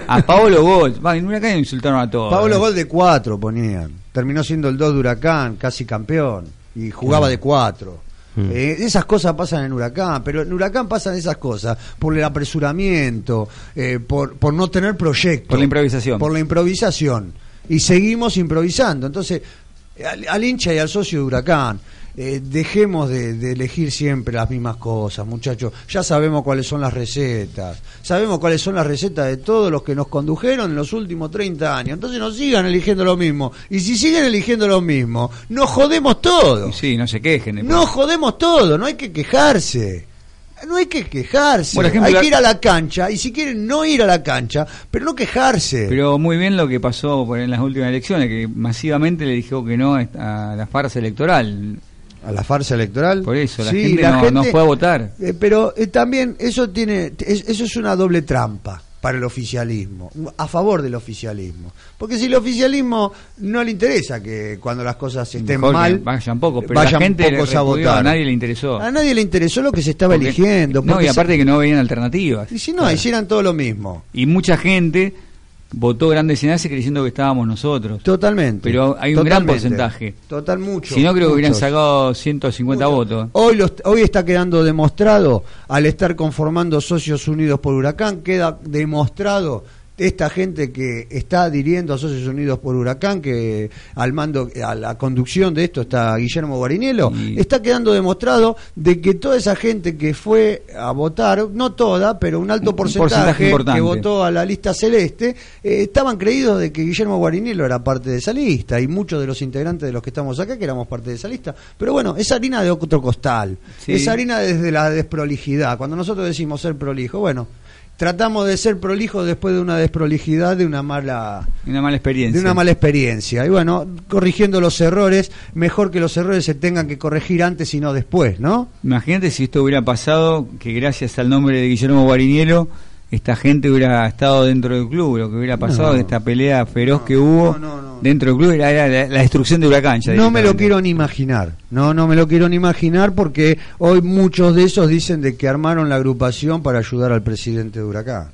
a Pablo Gol. Va, en Huracán insultaron a todos. Pablo ¿eh? Gol de cuatro ponían. Terminó siendo el 2 de Huracán, casi campeón. Y jugaba de cuatro. Mm. Eh, esas cosas pasan en Huracán, pero en Huracán pasan esas cosas por el apresuramiento, eh, por, por no tener proyecto. Por la improvisación. Por la improvisación. Y seguimos improvisando. Entonces, al, al hincha y al socio de Huracán, eh, dejemos de, de elegir siempre las mismas cosas, muchachos. Ya sabemos cuáles son las recetas. Sabemos cuáles son las recetas de todos los que nos condujeron en los últimos 30 años. Entonces no sigan eligiendo lo mismo. Y si siguen eligiendo lo mismo, nos jodemos todo. Sí, no se quejen. No jodemos todo, no hay que quejarse. No hay que quejarse. Por ejemplo, hay que ir a la cancha y si quieren no ir a la cancha, pero no quejarse. Pero muy bien lo que pasó en las últimas elecciones, que masivamente le dijo que no a la farsa electoral. A la farsa electoral. Por eso, la Sí, gente, la no, gente- no fue a votar. Eh, pero eh, también eso tiene es- eso es una doble trampa para el oficialismo, a favor del oficialismo. Porque si el oficialismo no le interesa que cuando las cosas estén Mejor mal, vayan poco, pero vayan la gente pocos a votar. a nadie le interesó. A nadie le interesó lo que se estaba Porque- eligiendo. No, y se- aparte que no veían alternativas. y si no, hicieran todo lo mismo. Y mucha gente votó grandes enlaces creyendo que estábamos nosotros. Totalmente. Pero hay un gran porcentaje. Total, mucho. Si no, creo que hubieran sacado 150 Mucho. votos. Hoy, los- hoy está quedando demostrado, al estar conformando Socios Unidos por Huracán, queda demostrado esta gente que está adhiriendo a Socios Unidos por Huracán, que al mando, a la conducción de esto está Guillermo Guarinielo, Y- está quedando demostrado de que toda esa gente que fue a votar, no toda, pero un alto Un porcentaje, que votó a la lista celeste, eh, estaban creídos de que Guillermo Guarinielo era parte de esa lista y muchos de los integrantes de los que estamos acá que éramos parte de esa lista. Pero bueno, es harina de otro costal, Sí. es harina desde la desprolijidad. Cuando nosotros decimos ser prolijo, bueno, tratamos de ser prolijo después de una desprolijidad, de una mala Una mala experiencia. de una mala experiencia. Y bueno, corrigiendo los errores, mejor que los errores se tengan que corregir antes y no después, ¿no? Imagínate si esto hubiera pasado, que gracias al nombre de Guillermo Guarinielo, esta gente hubiera estado dentro del club, lo que hubiera pasado No. de esta pelea feroz No, que hubo no, no, no. dentro del club era, era la, la destrucción de Huracán. ya No me lo quiero ni imaginar. No, no me lo quiero ni imaginar porque hoy muchos de esos dicen de que armaron la agrupación para ayudar al presidente de Huracán.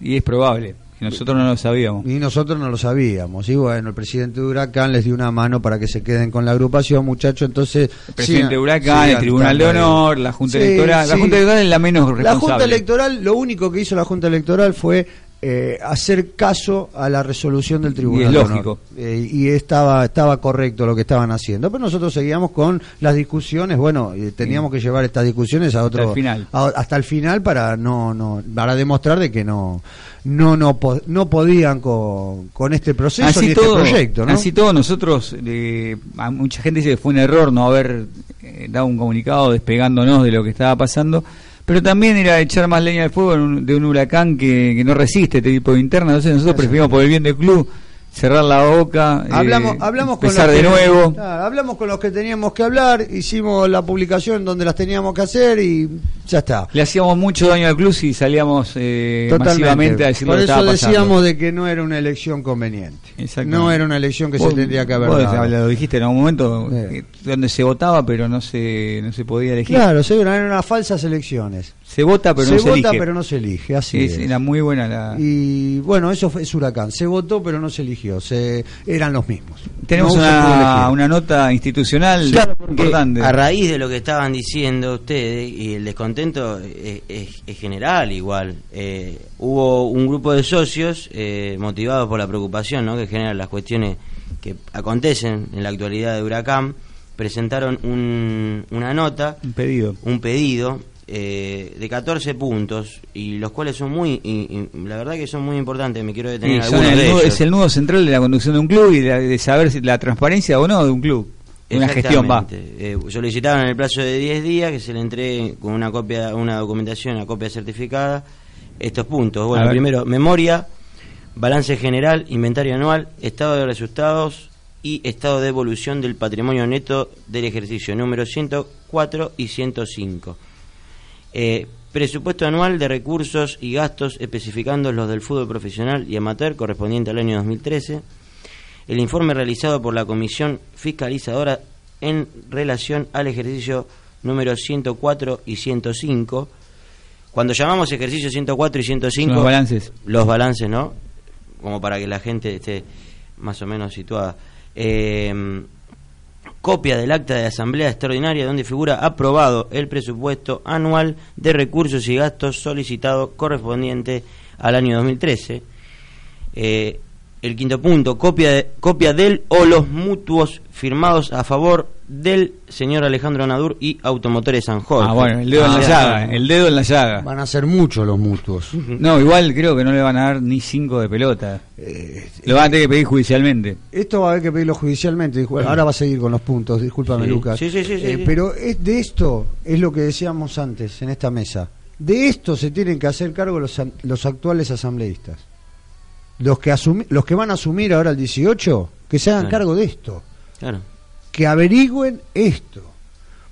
Y es probable, que nosotros no lo sabíamos. Y nosotros no lo sabíamos. Y bueno, el presidente de Huracán les dio una mano para que se queden con la agrupación, muchachos. Entonces, El presidente sigan- de Huracán, el Tribunal de. Honor, la Junta Sí, Electoral. La. Junta Electoral es la menos La responsable. Junta Electoral, lo único que hizo la Junta Electoral fue eh, hacer caso a la resolución del Tribunal. Y es lógico. Eh, y estaba estaba correcto lo que estaban haciendo. Pero nosotros seguíamos con las discusiones. Bueno, eh, teníamos que llevar estas discusiones a otro Hasta el final. a- hasta el final para no no para demostrar de que no no no po- no podían con, con este proceso ni así todo, este proyecto, ¿no? así todo nosotros, a mucha gente dice que fue un error no haber eh, dado un comunicado despegándonos de lo que estaba pasando, pero también era echar más leña al fuego de un huracán que, que no resiste este tipo de interna, entonces nosotros preferimos por el bien del club cerrar la boca, eh, Hablamos, hablamos con empezar los de que- nuevo. Claro, hablamos con los que teníamos que hablar, hicimos la publicación donde las teníamos que hacer y ya está. Le hacíamos mucho daño al club si salíamos eh, masivamente a decir lo Por que eso estaba pasando. decíamos de que no era una elección conveniente. No era una elección que Vos- se tendría que haber dado. Lo dijiste en algún momento Sí. eh, donde se votaba pero no se no se podía elegir. Claro, se eran unas falsas elecciones. Se vota pero se no se vota elige. pero no se elige, así Es- es. Era muy buena la. Y bueno, eso fue, es Huracán. Se votó pero no se eligió. Se, eran los mismos. Tenemos No una, una nota institucional Claro, importante. A raíz de lo que estaban diciendo ustedes y el descontento es, es- es general igual. Eh, hubo un grupo de socios eh, motivados por la preocupación ¿no? que generan las cuestiones que acontecen en la actualidad de Huracán, presentaron un- una nota, Un pedido. un pedido eh, de 14 puntos y los cuales son muy, y- y la verdad que son muy importantes, me quiero detener en Sí, algunos el de nudo- ellos. es el nudo central de la conducción de un club y de, de saber si la transparencia o no de un club. Una gestión, va. Eh, solicitaron en el plazo de 10 días que se le entregue con una copia, una documentación, una copia certificada, estos puntos. Bueno, primero, memoria, balance general, inventario anual, estado de resultados y estado de evolución del patrimonio neto del ejercicio número 104 y 105. Eh, presupuesto anual de recursos y gastos especificando los del fútbol profesional y amateur correspondiente al año 2013 el informe realizado por la Comisión Fiscalizadora en relación al ejercicio número 104 y 105. Cuando llamamos ejercicio 104 y 105, Son los balances. los balances, ¿no? Como para que la gente esté más o menos situada. Eh, copia del acta de asamblea extraordinaria donde figura aprobado el presupuesto anual de recursos y gastos solicitado correspondiente al año 2013. Eh, el quinto punto, copia, de- copia del o los mutuos firmados a favor del señor Alejandro Nadur y Automotores San Jorge. Ah, bueno, el dedo en la Ah, llaga. El dedo en la llaga. Van a ser muchos los mutuos. No, igual creo que no le van a dar ni cinco de pelota. Eh, Lo van a tener que pedir judicialmente. Esto va a haber que pedirlo judicialmente. Ahora va a seguir con los puntos, discúlpame Sí. Lucas. Sí, sí, sí, sí, Eh, sí. Pero es- de esto es lo que decíamos antes en esta mesa. De esto se tienen que hacer cargo los, los actuales asambleístas. Los que, asumi- los que van a asumir ahora el 18, que se hagan Claro. cargo de esto. Claro. Que averigüen esto.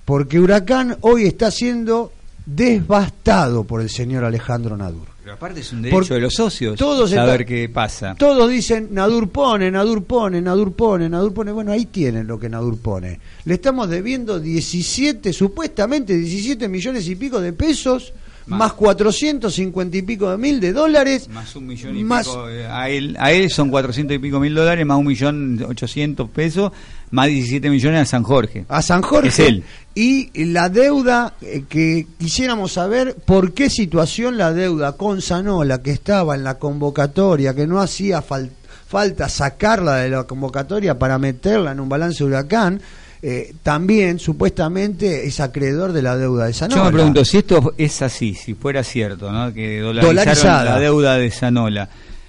Porque Huracán hoy está siendo devastado por el señor Alejandro Nadur. Pero aparte es un derecho de los socios todos saber qué pasa. Todos dicen Nadur pone, Nadur pone, Nadur pone, Nadur pone. Bueno, ahí tienen lo que Nadur pone. Le estamos debiendo 17, supuestamente 17 millones y pico de pesos, más, Más. 450 y pico de mil de dólares. Más un millón y Más- pico. eh, A él, a él son 400 y pico mil dólares, más un millón ochocientos pesos, más 17 millones a San Jorge. a San Jorge Es él. y la deuda eh, que quisiéramos saber por qué situación la deuda con Sanola que estaba en la convocatoria que no hacía fal- falta sacarla de la convocatoria para meterla en un balance huracán eh, también supuestamente es acreedor de la deuda de Sanola Yo me pregunto, si esto es así, si fuera cierto, ¿no? que dolarizaron Dolarizada. la deuda de Sanola,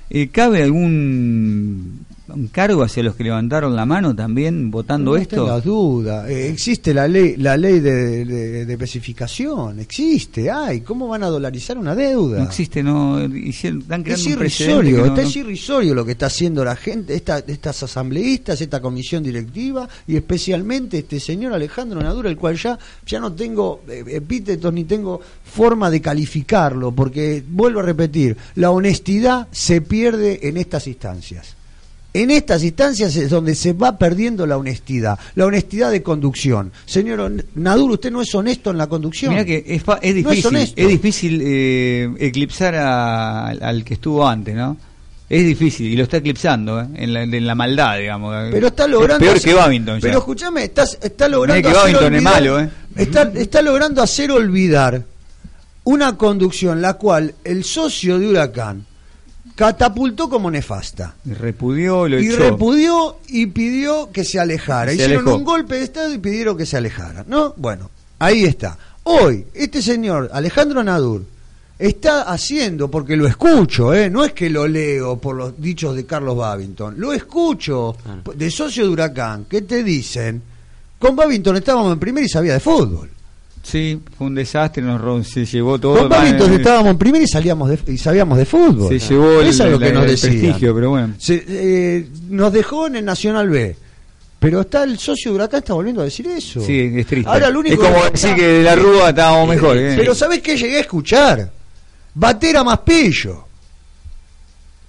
eh, ¿cabe algún un cargo hacia los que levantaron la mano también votando no esto? tengas duda. Eh, existe la ley la ley de, de- de especificación. Existe ay cómo van a dolarizar una deuda No existe, no hicieron, están creando Es un irrisorio, no- está no- es irrisorio lo que está haciendo la gente, esta, estas asambleístas, esta comisión directiva y especialmente este señor Alejandro Nadura, el cual ya, ya no tengo eh, epítetos ni tengo forma de calificarlo, porque vuelvo a repetir, la honestidad se pierde en estas instancias. En estas instancias es donde se va perdiendo la honestidad, la honestidad de conducción. Señor Naduro, usted no es honesto en la conducción. Mira que es, No difícil, honesto. es, difícil eh, eclipsar a- al que estuvo antes, ¿no? Es difícil y lo está eclipsando ¿eh? en, la, en la maldad, digamos. Pero está Es logrando. peor hacer- que Babington. ya. Pero escúchame, está, está logrando. Que hacer es malo, ¿eh? Está, está logrando hacer olvidar una conducción la cual el socio de Huracán catapultó como nefasta. Y repudió, lo Y echó. repudió y pidió que se alejara. Se Hicieron alejó. un golpe de Estado y pidieron que se alejara. ¿No? Bueno, ahí está. Hoy, este señor, Alejandro Nadur, está haciendo, porque lo escucho, ¿eh? no es que lo leo por los dichos de Carlos Babington, lo escucho Claro. de socio de Huracán, que te dicen, con Babington estábamos en primera y sabía de fútbol. Sí, fue un desastre, nos se llevó todo. Con Barrientos eh, estábamos en primera y salíamos de, y sabíamos de fútbol. Se llevó el- es lo que nos el prestigio, pero bueno. Se- eh, nos dejó en el Nacional B. Pero está el socio de Huracán está volviendo a decir eso. Sí, es triste. Ahora lo único es como que- decir que de la Rúa estábamos mejor. ¿eh? Pero ¿sabés qué llegué a escuchar? Batera más pillo.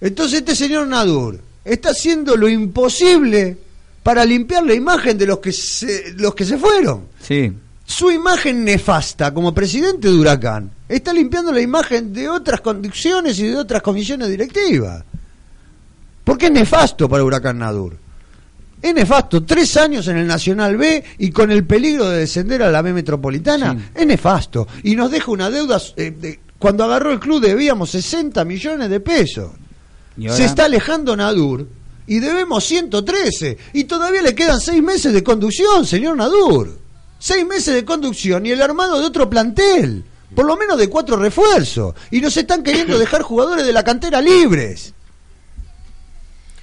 Entonces este señor Nadur está haciendo lo imposible para limpiar la imagen de los que se, los que se fueron. Sí. Su imagen nefasta como presidente de Huracán está limpiando la imagen de otras conducciones y de otras comisiones directivas. Porque es nefasto para Huracán Nadur. Es nefasto. Tres años en el Nacional B y con el peligro de descender a la B metropolitana. Sí. Es nefasto. Y nos deja una deuda. eh, de- cuando agarró el club debíamos 60 millones de pesos. Y Se está alejando Nadur y debemos 113. Y todavía le quedan seis meses de conducción, señor Nadur. Seis meses de conducción y el armado de otro plantel. Por lo menos de cuatro refuerzos. Y nos están queriendo dejar jugadores de la cantera libres.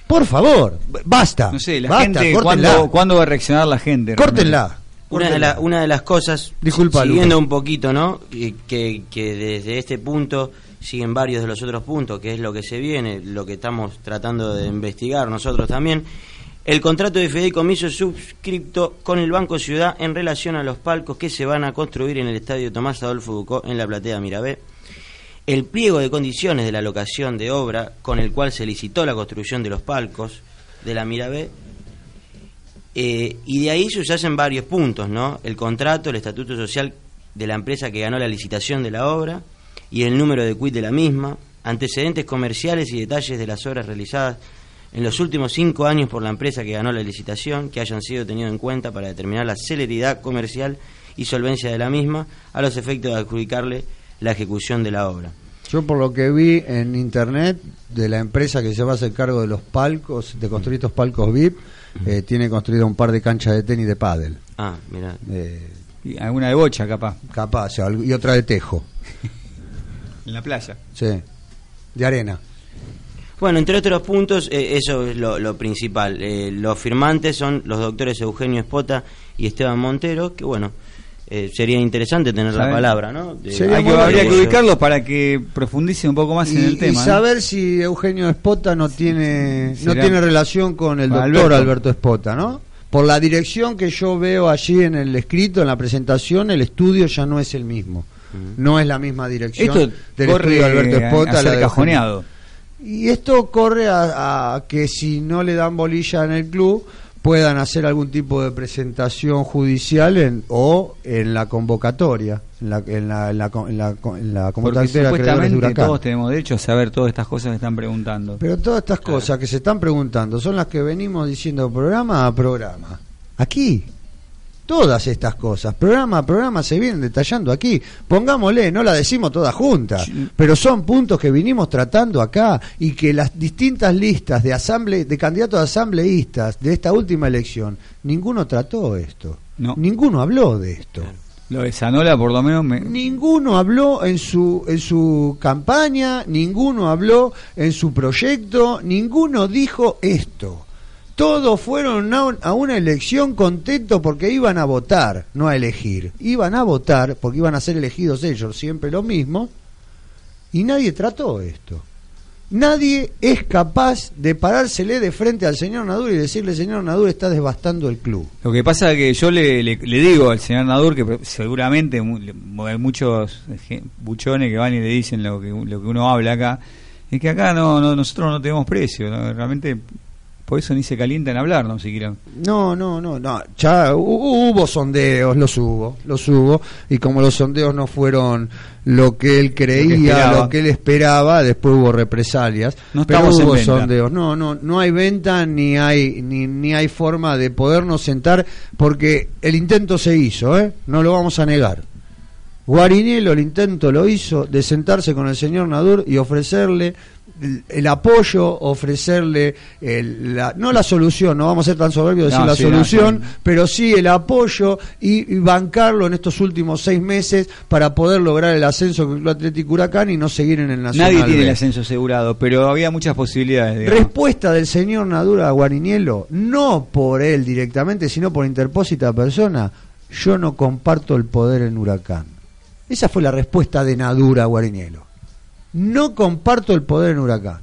Por favor, basta. No sé, la basta, gente, córtenla. ¿cuándo, ¿cuándo va a reaccionar la gente? Córtenla. Una de, la- una de las cosas, Disculpa, siguiendo Lucas. un poquito, ¿no? Que, que, que desde este punto siguen varios de los otros puntos, que es lo que se viene, lo que estamos tratando de investigar nosotros también. El contrato de fideicomiso suscripto con el Banco Ciudad en relación a los palcos que se van a construir en el Estadio Tomás Adolfo Bucó en la platea Mirabé. El pliego de condiciones de la locación de obra con el cual se licitó la construcción de los palcos de la Mirabé eh, y de ahí se hacen varios puntos, ¿no? El contrato, el estatuto social de la empresa que ganó la licitación de la obra y el número de quit de la misma, antecedentes comerciales y detalles de las obras realizadas en los últimos cinco años por la empresa que ganó la licitación que hayan sido tenidos en cuenta para determinar la celeridad comercial y solvencia de la misma a los efectos de adjudicarle la ejecución de la obra. Yo por lo que vi en internet de la empresa que se va a hacer cargo de los palcos, de construir estos palcos VIP, eh, tiene construido un par de canchas de tenis de pádel. Ah, mira. Eh, Y alguna de bocha, capaz, capaz, y otra de tejo, en la playa. sí, de arena. Bueno, entre otros puntos, eh, eso es lo, lo principal. Eh, los firmantes son los doctores Eugenio Espota y Esteban Montero, que bueno, eh, sería interesante tener la palabra, ¿no? De- Sería Hay que- muy habría que ubicarlos para que profundice un poco más Y, en el y tema. ¿no? saber si Eugenio Espota no tiene no tiene relación con el Con doctor Alberto. Alberto. Espota, ¿no? Por la dirección que yo veo allí en el escrito, en la presentación, el estudio ya no es el mismo. No es la misma dirección Esto del corre estudio de Alberto Espota. a ser cajoneado. Y esto corre a, a que si no le dan bolilla en el club puedan hacer algún tipo de presentación judicial en, o en la convocatoria, en la, en la, en la, en la, en convocatoria de todos tenemos derecho a saber todas estas cosas que están preguntando. Pero todas estas cosas que se están preguntando son las que venimos diciendo programa a programa. Aquí. Todas estas cosas, programa a programa, se vienen detallando aquí. Pongámosle, no la decimos todas juntas, pero son puntos que vinimos tratando acá y que las distintas listas de asamble, de candidatos asambleístas de esta última elección, ninguno trató esto. No. Ninguno habló de esto. Lo de Sanola, por lo menos, me, Ninguno habló en su, en su campaña, ninguno habló en su proyecto, ninguno dijo esto. Todos fueron a, un- a una elección contentos porque iban a votar, no a elegir. Iban a votar porque iban a ser elegidos ellos, siempre lo mismo, y nadie trató esto. Nadie es capaz de parársele de frente al señor Nadur y decirle, señor Nadur, está devastando el club. Lo que pasa es que yo le, digo al señor Nadur que seguramente hay muchos eh, buchones que van y le dicen lo que, lo que uno habla acá, es que acá no, no nosotros no tenemos precio, ¿no? realmente por eso ni se calientan en hablar, no siquiera. No, no, no, no. Ya hu- hubo sondeos, los hubo, los hubo. Y como los sondeos no fueron lo que él creía, lo que, él esperaba, después hubo represalias. No pero estamos en hubo venta. sondeos. No, no, no hay venta ni hay ni, ni hay forma de podernos sentar porque el intento se hizo, ¿eh? No lo vamos a negar. Guarinielo el intento lo hizo de sentarse con el señor Nadur y ofrecerle el, apoyo, ofrecerle el- la, no la solución, no vamos a ser tan soberbios de decir la no, solución, sí. pero sí el apoyo y, y bancarlo en estos últimos seis meses para poder lograr el ascenso con el Club Atlético Huracán y no seguir en el Nacional. Nadie tiene B. el ascenso asegurado, pero había muchas posibilidades. digamos. Respuesta del señor Nadura a Guarinielo, no por él directamente, sino por interpósita persona. yo no comparto el poder en Huracán. Esa fue la respuesta de Nadura a Guarinielo. No comparto el poder en Huracán.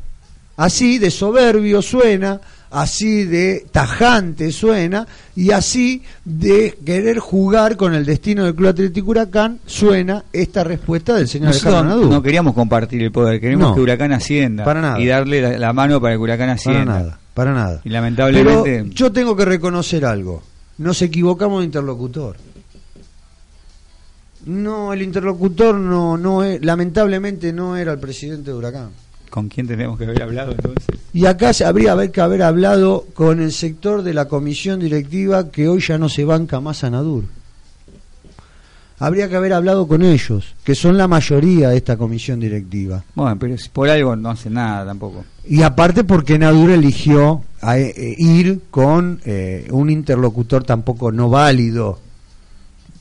Así de soberbio suena, así de tajante suena y así de querer jugar con el destino del Club Atlético Huracán suena esta respuesta del señor Nosotros Nadura. no queríamos compartir el poder, queremos No. que Huracán ascienda Para nada. y darle la, la mano para que Huracán Para ascienda. nada, para nada. Y lamentablemente Pero yo tengo que reconocer algo. Nos equivocamos de interlocutor. No, el interlocutor no, no es- lamentablemente no era el presidente de Huracán. ¿con quién tenemos que haber hablado entonces? Y acá se habría que haber hablado con el sector de la comisión directiva que hoy ya no se banca más a Nadur. Habría que haber hablado con ellos, que son la mayoría de esta comisión directiva. Bueno, pero si por algo no hace nada tampoco. Y aparte porque Nadur eligió a, eh, ir con eh, un interlocutor tampoco no válido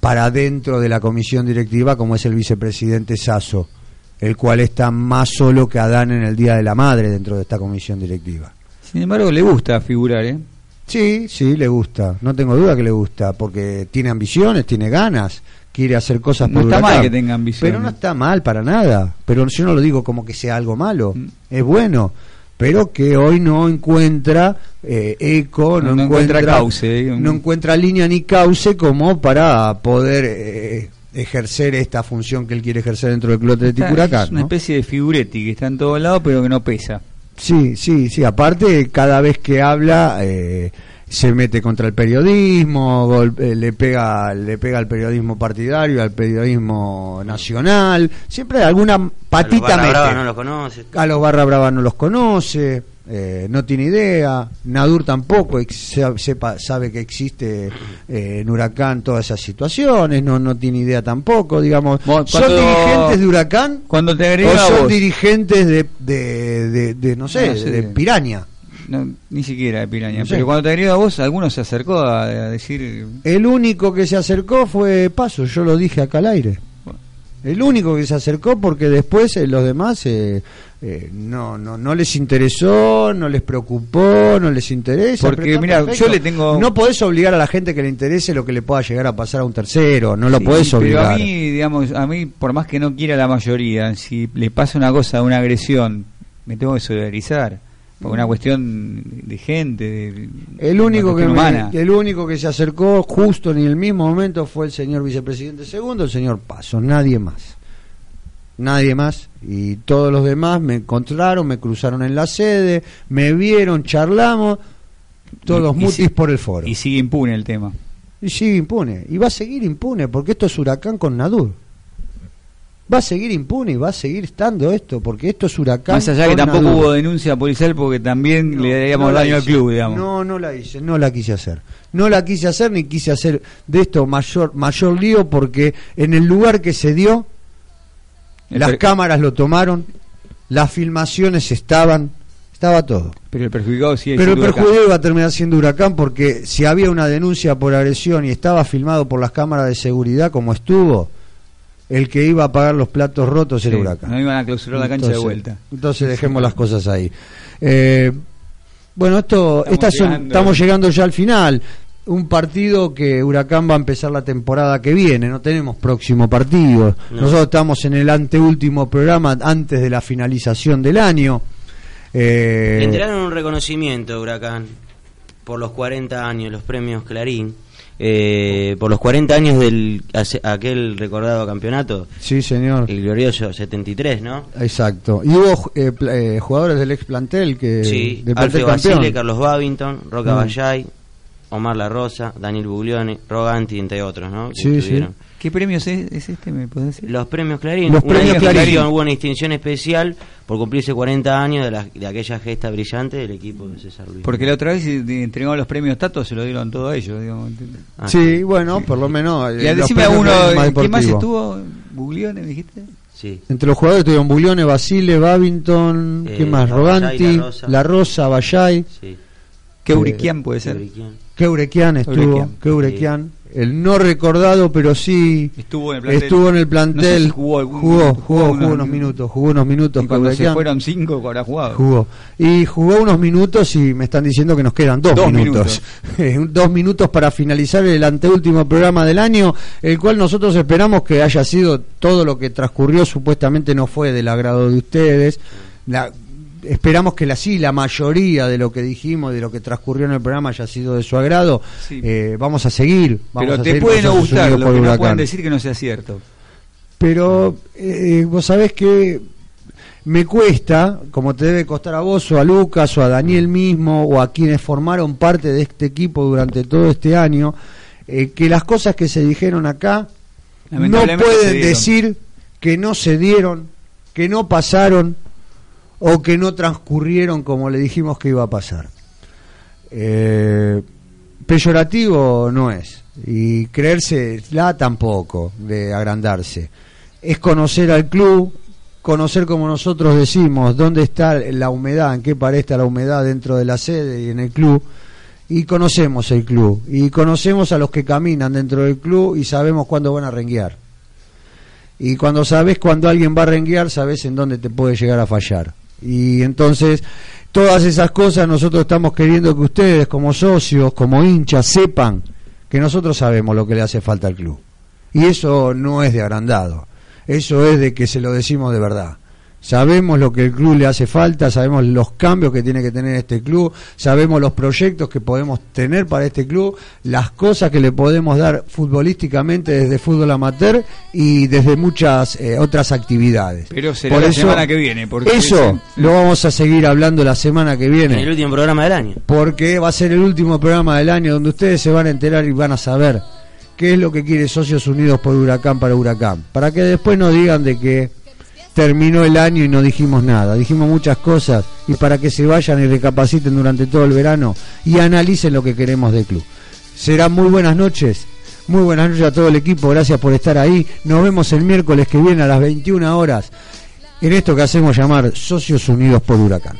para dentro de la comisión directiva como es el vicepresidente Sasso, el cual está más solo que Adán en el Día de la Madre dentro de esta comisión directiva. Sin embargo, le gusta figurar, ¿eh? Sí, sí, le gusta, no tengo duda que le gusta, porque tiene ambiciones, tiene ganas, quiere hacer cosas No está Huracán. mal que tenga ambiciones. Pero no está mal para nada, pero yo no lo digo como que sea algo malo, Mm. es bueno, pero que hoy no encuentra eh, eco, no, No- encuentra, encuentra cauce, no encuentra línea ni cauce como para poder eh, ejercer esta función que él quiere ejercer dentro del Club Está- Huracán. es una ¿no? especie de figuretti que está en todos lados pero que no pesa. Sí, sí, sí. Aparte, cada vez que habla, eh, se mete contra el periodismo, eh, le pega, le pega al periodismo partidario, al periodismo nacional. Siempre alguna patita Barra mete. Brava no lo conoce. A los Barra Brava no los conoce, eh, no tiene idea. Nadur tampoco sepa, sabe que existe eh, en Huracán todas esas situaciones, no, no tiene idea tampoco, digamos. ¿Son dirigentes de Huracán? Cuando te ¿O agrega son vos, dirigentes de, de, de, de, no sé, No sé. de Piraña? No, ni siquiera de piraña, pero cuando te agrega a vos, alguno se acercó a, a decir El único que se acercó fue Paso, yo lo dije acá al aire. El único que se acercó porque después eh, los demás eh, eh, no, no, no les interesó, no les preocupó, no les interesa. Porque, pero mira, yo le tengo- No podés obligar a la gente que le interese lo que le pueda llegar a pasar a un tercero, no lo Sí, podés Pero obligar. a mí, digamos, a mí, por más que no quiera la mayoría, si le pasa una cosa, una agresión, me tengo que solidarizar. Por una cuestión de gente, de, El único, que me- humana. el único que se acercó justo en el mismo momento fue el señor vicepresidente segundo, el señor Paso, nadie más. Nadie más. Y todos los demás me encontraron, me cruzaron en la sede, me vieron, charlamos, todos Y- y mutis si- por el foro. Y sigue impune el tema. Y sigue impune. Y va a seguir impune, porque esto es huracán con Nadur. Va a seguir impune y va a seguir estando esto, porque esto es huracán. Más allá que tampoco hubo denuncia policial porque también No, le daríamos no daño al club, digamos. No, no la hice, no la quise hacer. No la quise hacer ni quise hacer de esto mayor mayor lío porque en el lugar que se dio El las cámaras lo tomaron, las filmaciones estaban, estaba todo. Pero el perjudicado sigue Pero el perjudicado iba a terminar siendo huracán porque si había una denuncia por agresión y estaba filmado por las cámaras de seguridad como estuvo, el que iba a pagar los platos rotos era Sí, huracán. No iban a clausurar la cancha de vuelta. Entonces dejemos las cosas ahí. Eh, bueno, esto Estamos estas son- llegando. estamos llegando ya al final. Un partido que Huracán va a empezar la temporada que viene, no tenemos próximo partido. No. Nosotros estamos en el anteúltimo programa antes de la finalización del año. Eh, Le entregaron un reconocimiento, Huracán, por los 40 años, los premios Clarín, eh, por los 40 años del aquel recordado campeonato, sí, señor. el glorioso 73, ¿no? Exacto. Y hubo eh, eh, jugadores del ex plantel que sí, del Alfredo. Basile, Carlos Babington, Roca Mm. Omar La Rosa, Daniel Buglione, Roganti, entre otros, ¿no? Sí, sí. ¿Qué premios es, es este? ¿Me podés decir? Los premios Clarín. Los Una premios Clarín. Hubo una distinción especial por cumplirse 40 años de, la- de aquella gesta brillante del equipo de César Luis. Porque la otra vez eh, entregaron los premios Tato, se lo dieron todo a ellos. Ah, Sí, bueno, por lo menos. Y eh, los decime a uno, más ¿quién más estuvo? ¿Buglione, me dijiste? sí. Entre los jugadores estuvieron Buglione, Basile, Babington, Eh, ¿qué más? Bayay, Roganti, La Rosa. La Rosa, Bayay, Sí. ¿Qué Uriquian puede ser? Keurekian estuvo, Keurekian. Keurekian, el no recordado, pero sí Estuvo en el plantel. estuvo en el plantel, No sé si jugó algún jugó, minuto, jugó, jugó jugó unos unos minutos. jugó unos minutos. Y cuando se Cabraquian. fueron cinco, habrá jugado. Jugó. Y jugó unos minutos y me están diciendo que nos quedan dos, Dos minutos. dos minutos para finalizar el anteúltimo programa del año, el cual nosotros esperamos que haya sido todo lo que transcurrió, supuestamente no fue del agrado de ustedes. La- esperamos que la sí, la mayoría de lo que dijimos, de lo que transcurrió en el programa haya sido de su agrado. Sí. Eh, vamos a seguir. Vamos Pero a te seguir puede no gustar, lo que no Huracán. pueden decir que no sea cierto. Pero eh, vos sabés que me cuesta, como te debe costar a vos o a Lucas o a Daniel mismo o a quienes formaron parte de este equipo durante todo este año, eh, que las cosas que se dijeron acá no pueden decir que no se dieron, que no pasaron o que no transcurrieron como le dijimos que iba a pasar. Eh, peyorativo no es y creerse la tampoco de agrandarse. Es conocer al club conocer como nosotros decimos dónde está la humedad en qué pared está la humedad dentro de la sede y en el club y conocemos el club y conocemos a los que caminan dentro del club y sabemos cuándo van a renguear. Y cuando sabes cuando alguien va a renguear sabes en dónde te puede llegar a fallar y entonces todas esas cosas nosotros estamos queriendo que ustedes como socios como hinchas sepan que nosotros sabemos lo que le hace falta al club. Y eso no es de agrandado. Eso es de que se lo decimos de verdad Sabemos lo que el club le hace falta, sabemos los cambios que tiene que tener este club, sabemos los proyectos que podemos tener para este club, las cosas que le podemos dar futbolísticamente desde fútbol amateur y desde muchas eh, otras actividades. Pero será la semana que viene, porque eso sí. lo vamos a seguir hablando la semana que En viene el último programa del año. porque va a ser el último programa del año donde ustedes se van a enterar y van a saber qué es lo que quiere Socios Unidos por Huracán para Huracán, para que después no digan de que terminó el año y no dijimos nada, dijimos muchas cosas y para que se vayan y recapaciten durante todo el verano y analicen lo que queremos del club. Serán muy buenas noches. Muy buenas noches a todo el equipo, gracias por estar ahí. Nos vemos el miércoles que viene a las 21 horas en esto que hacemos llamar Socios Unidos por Huracán.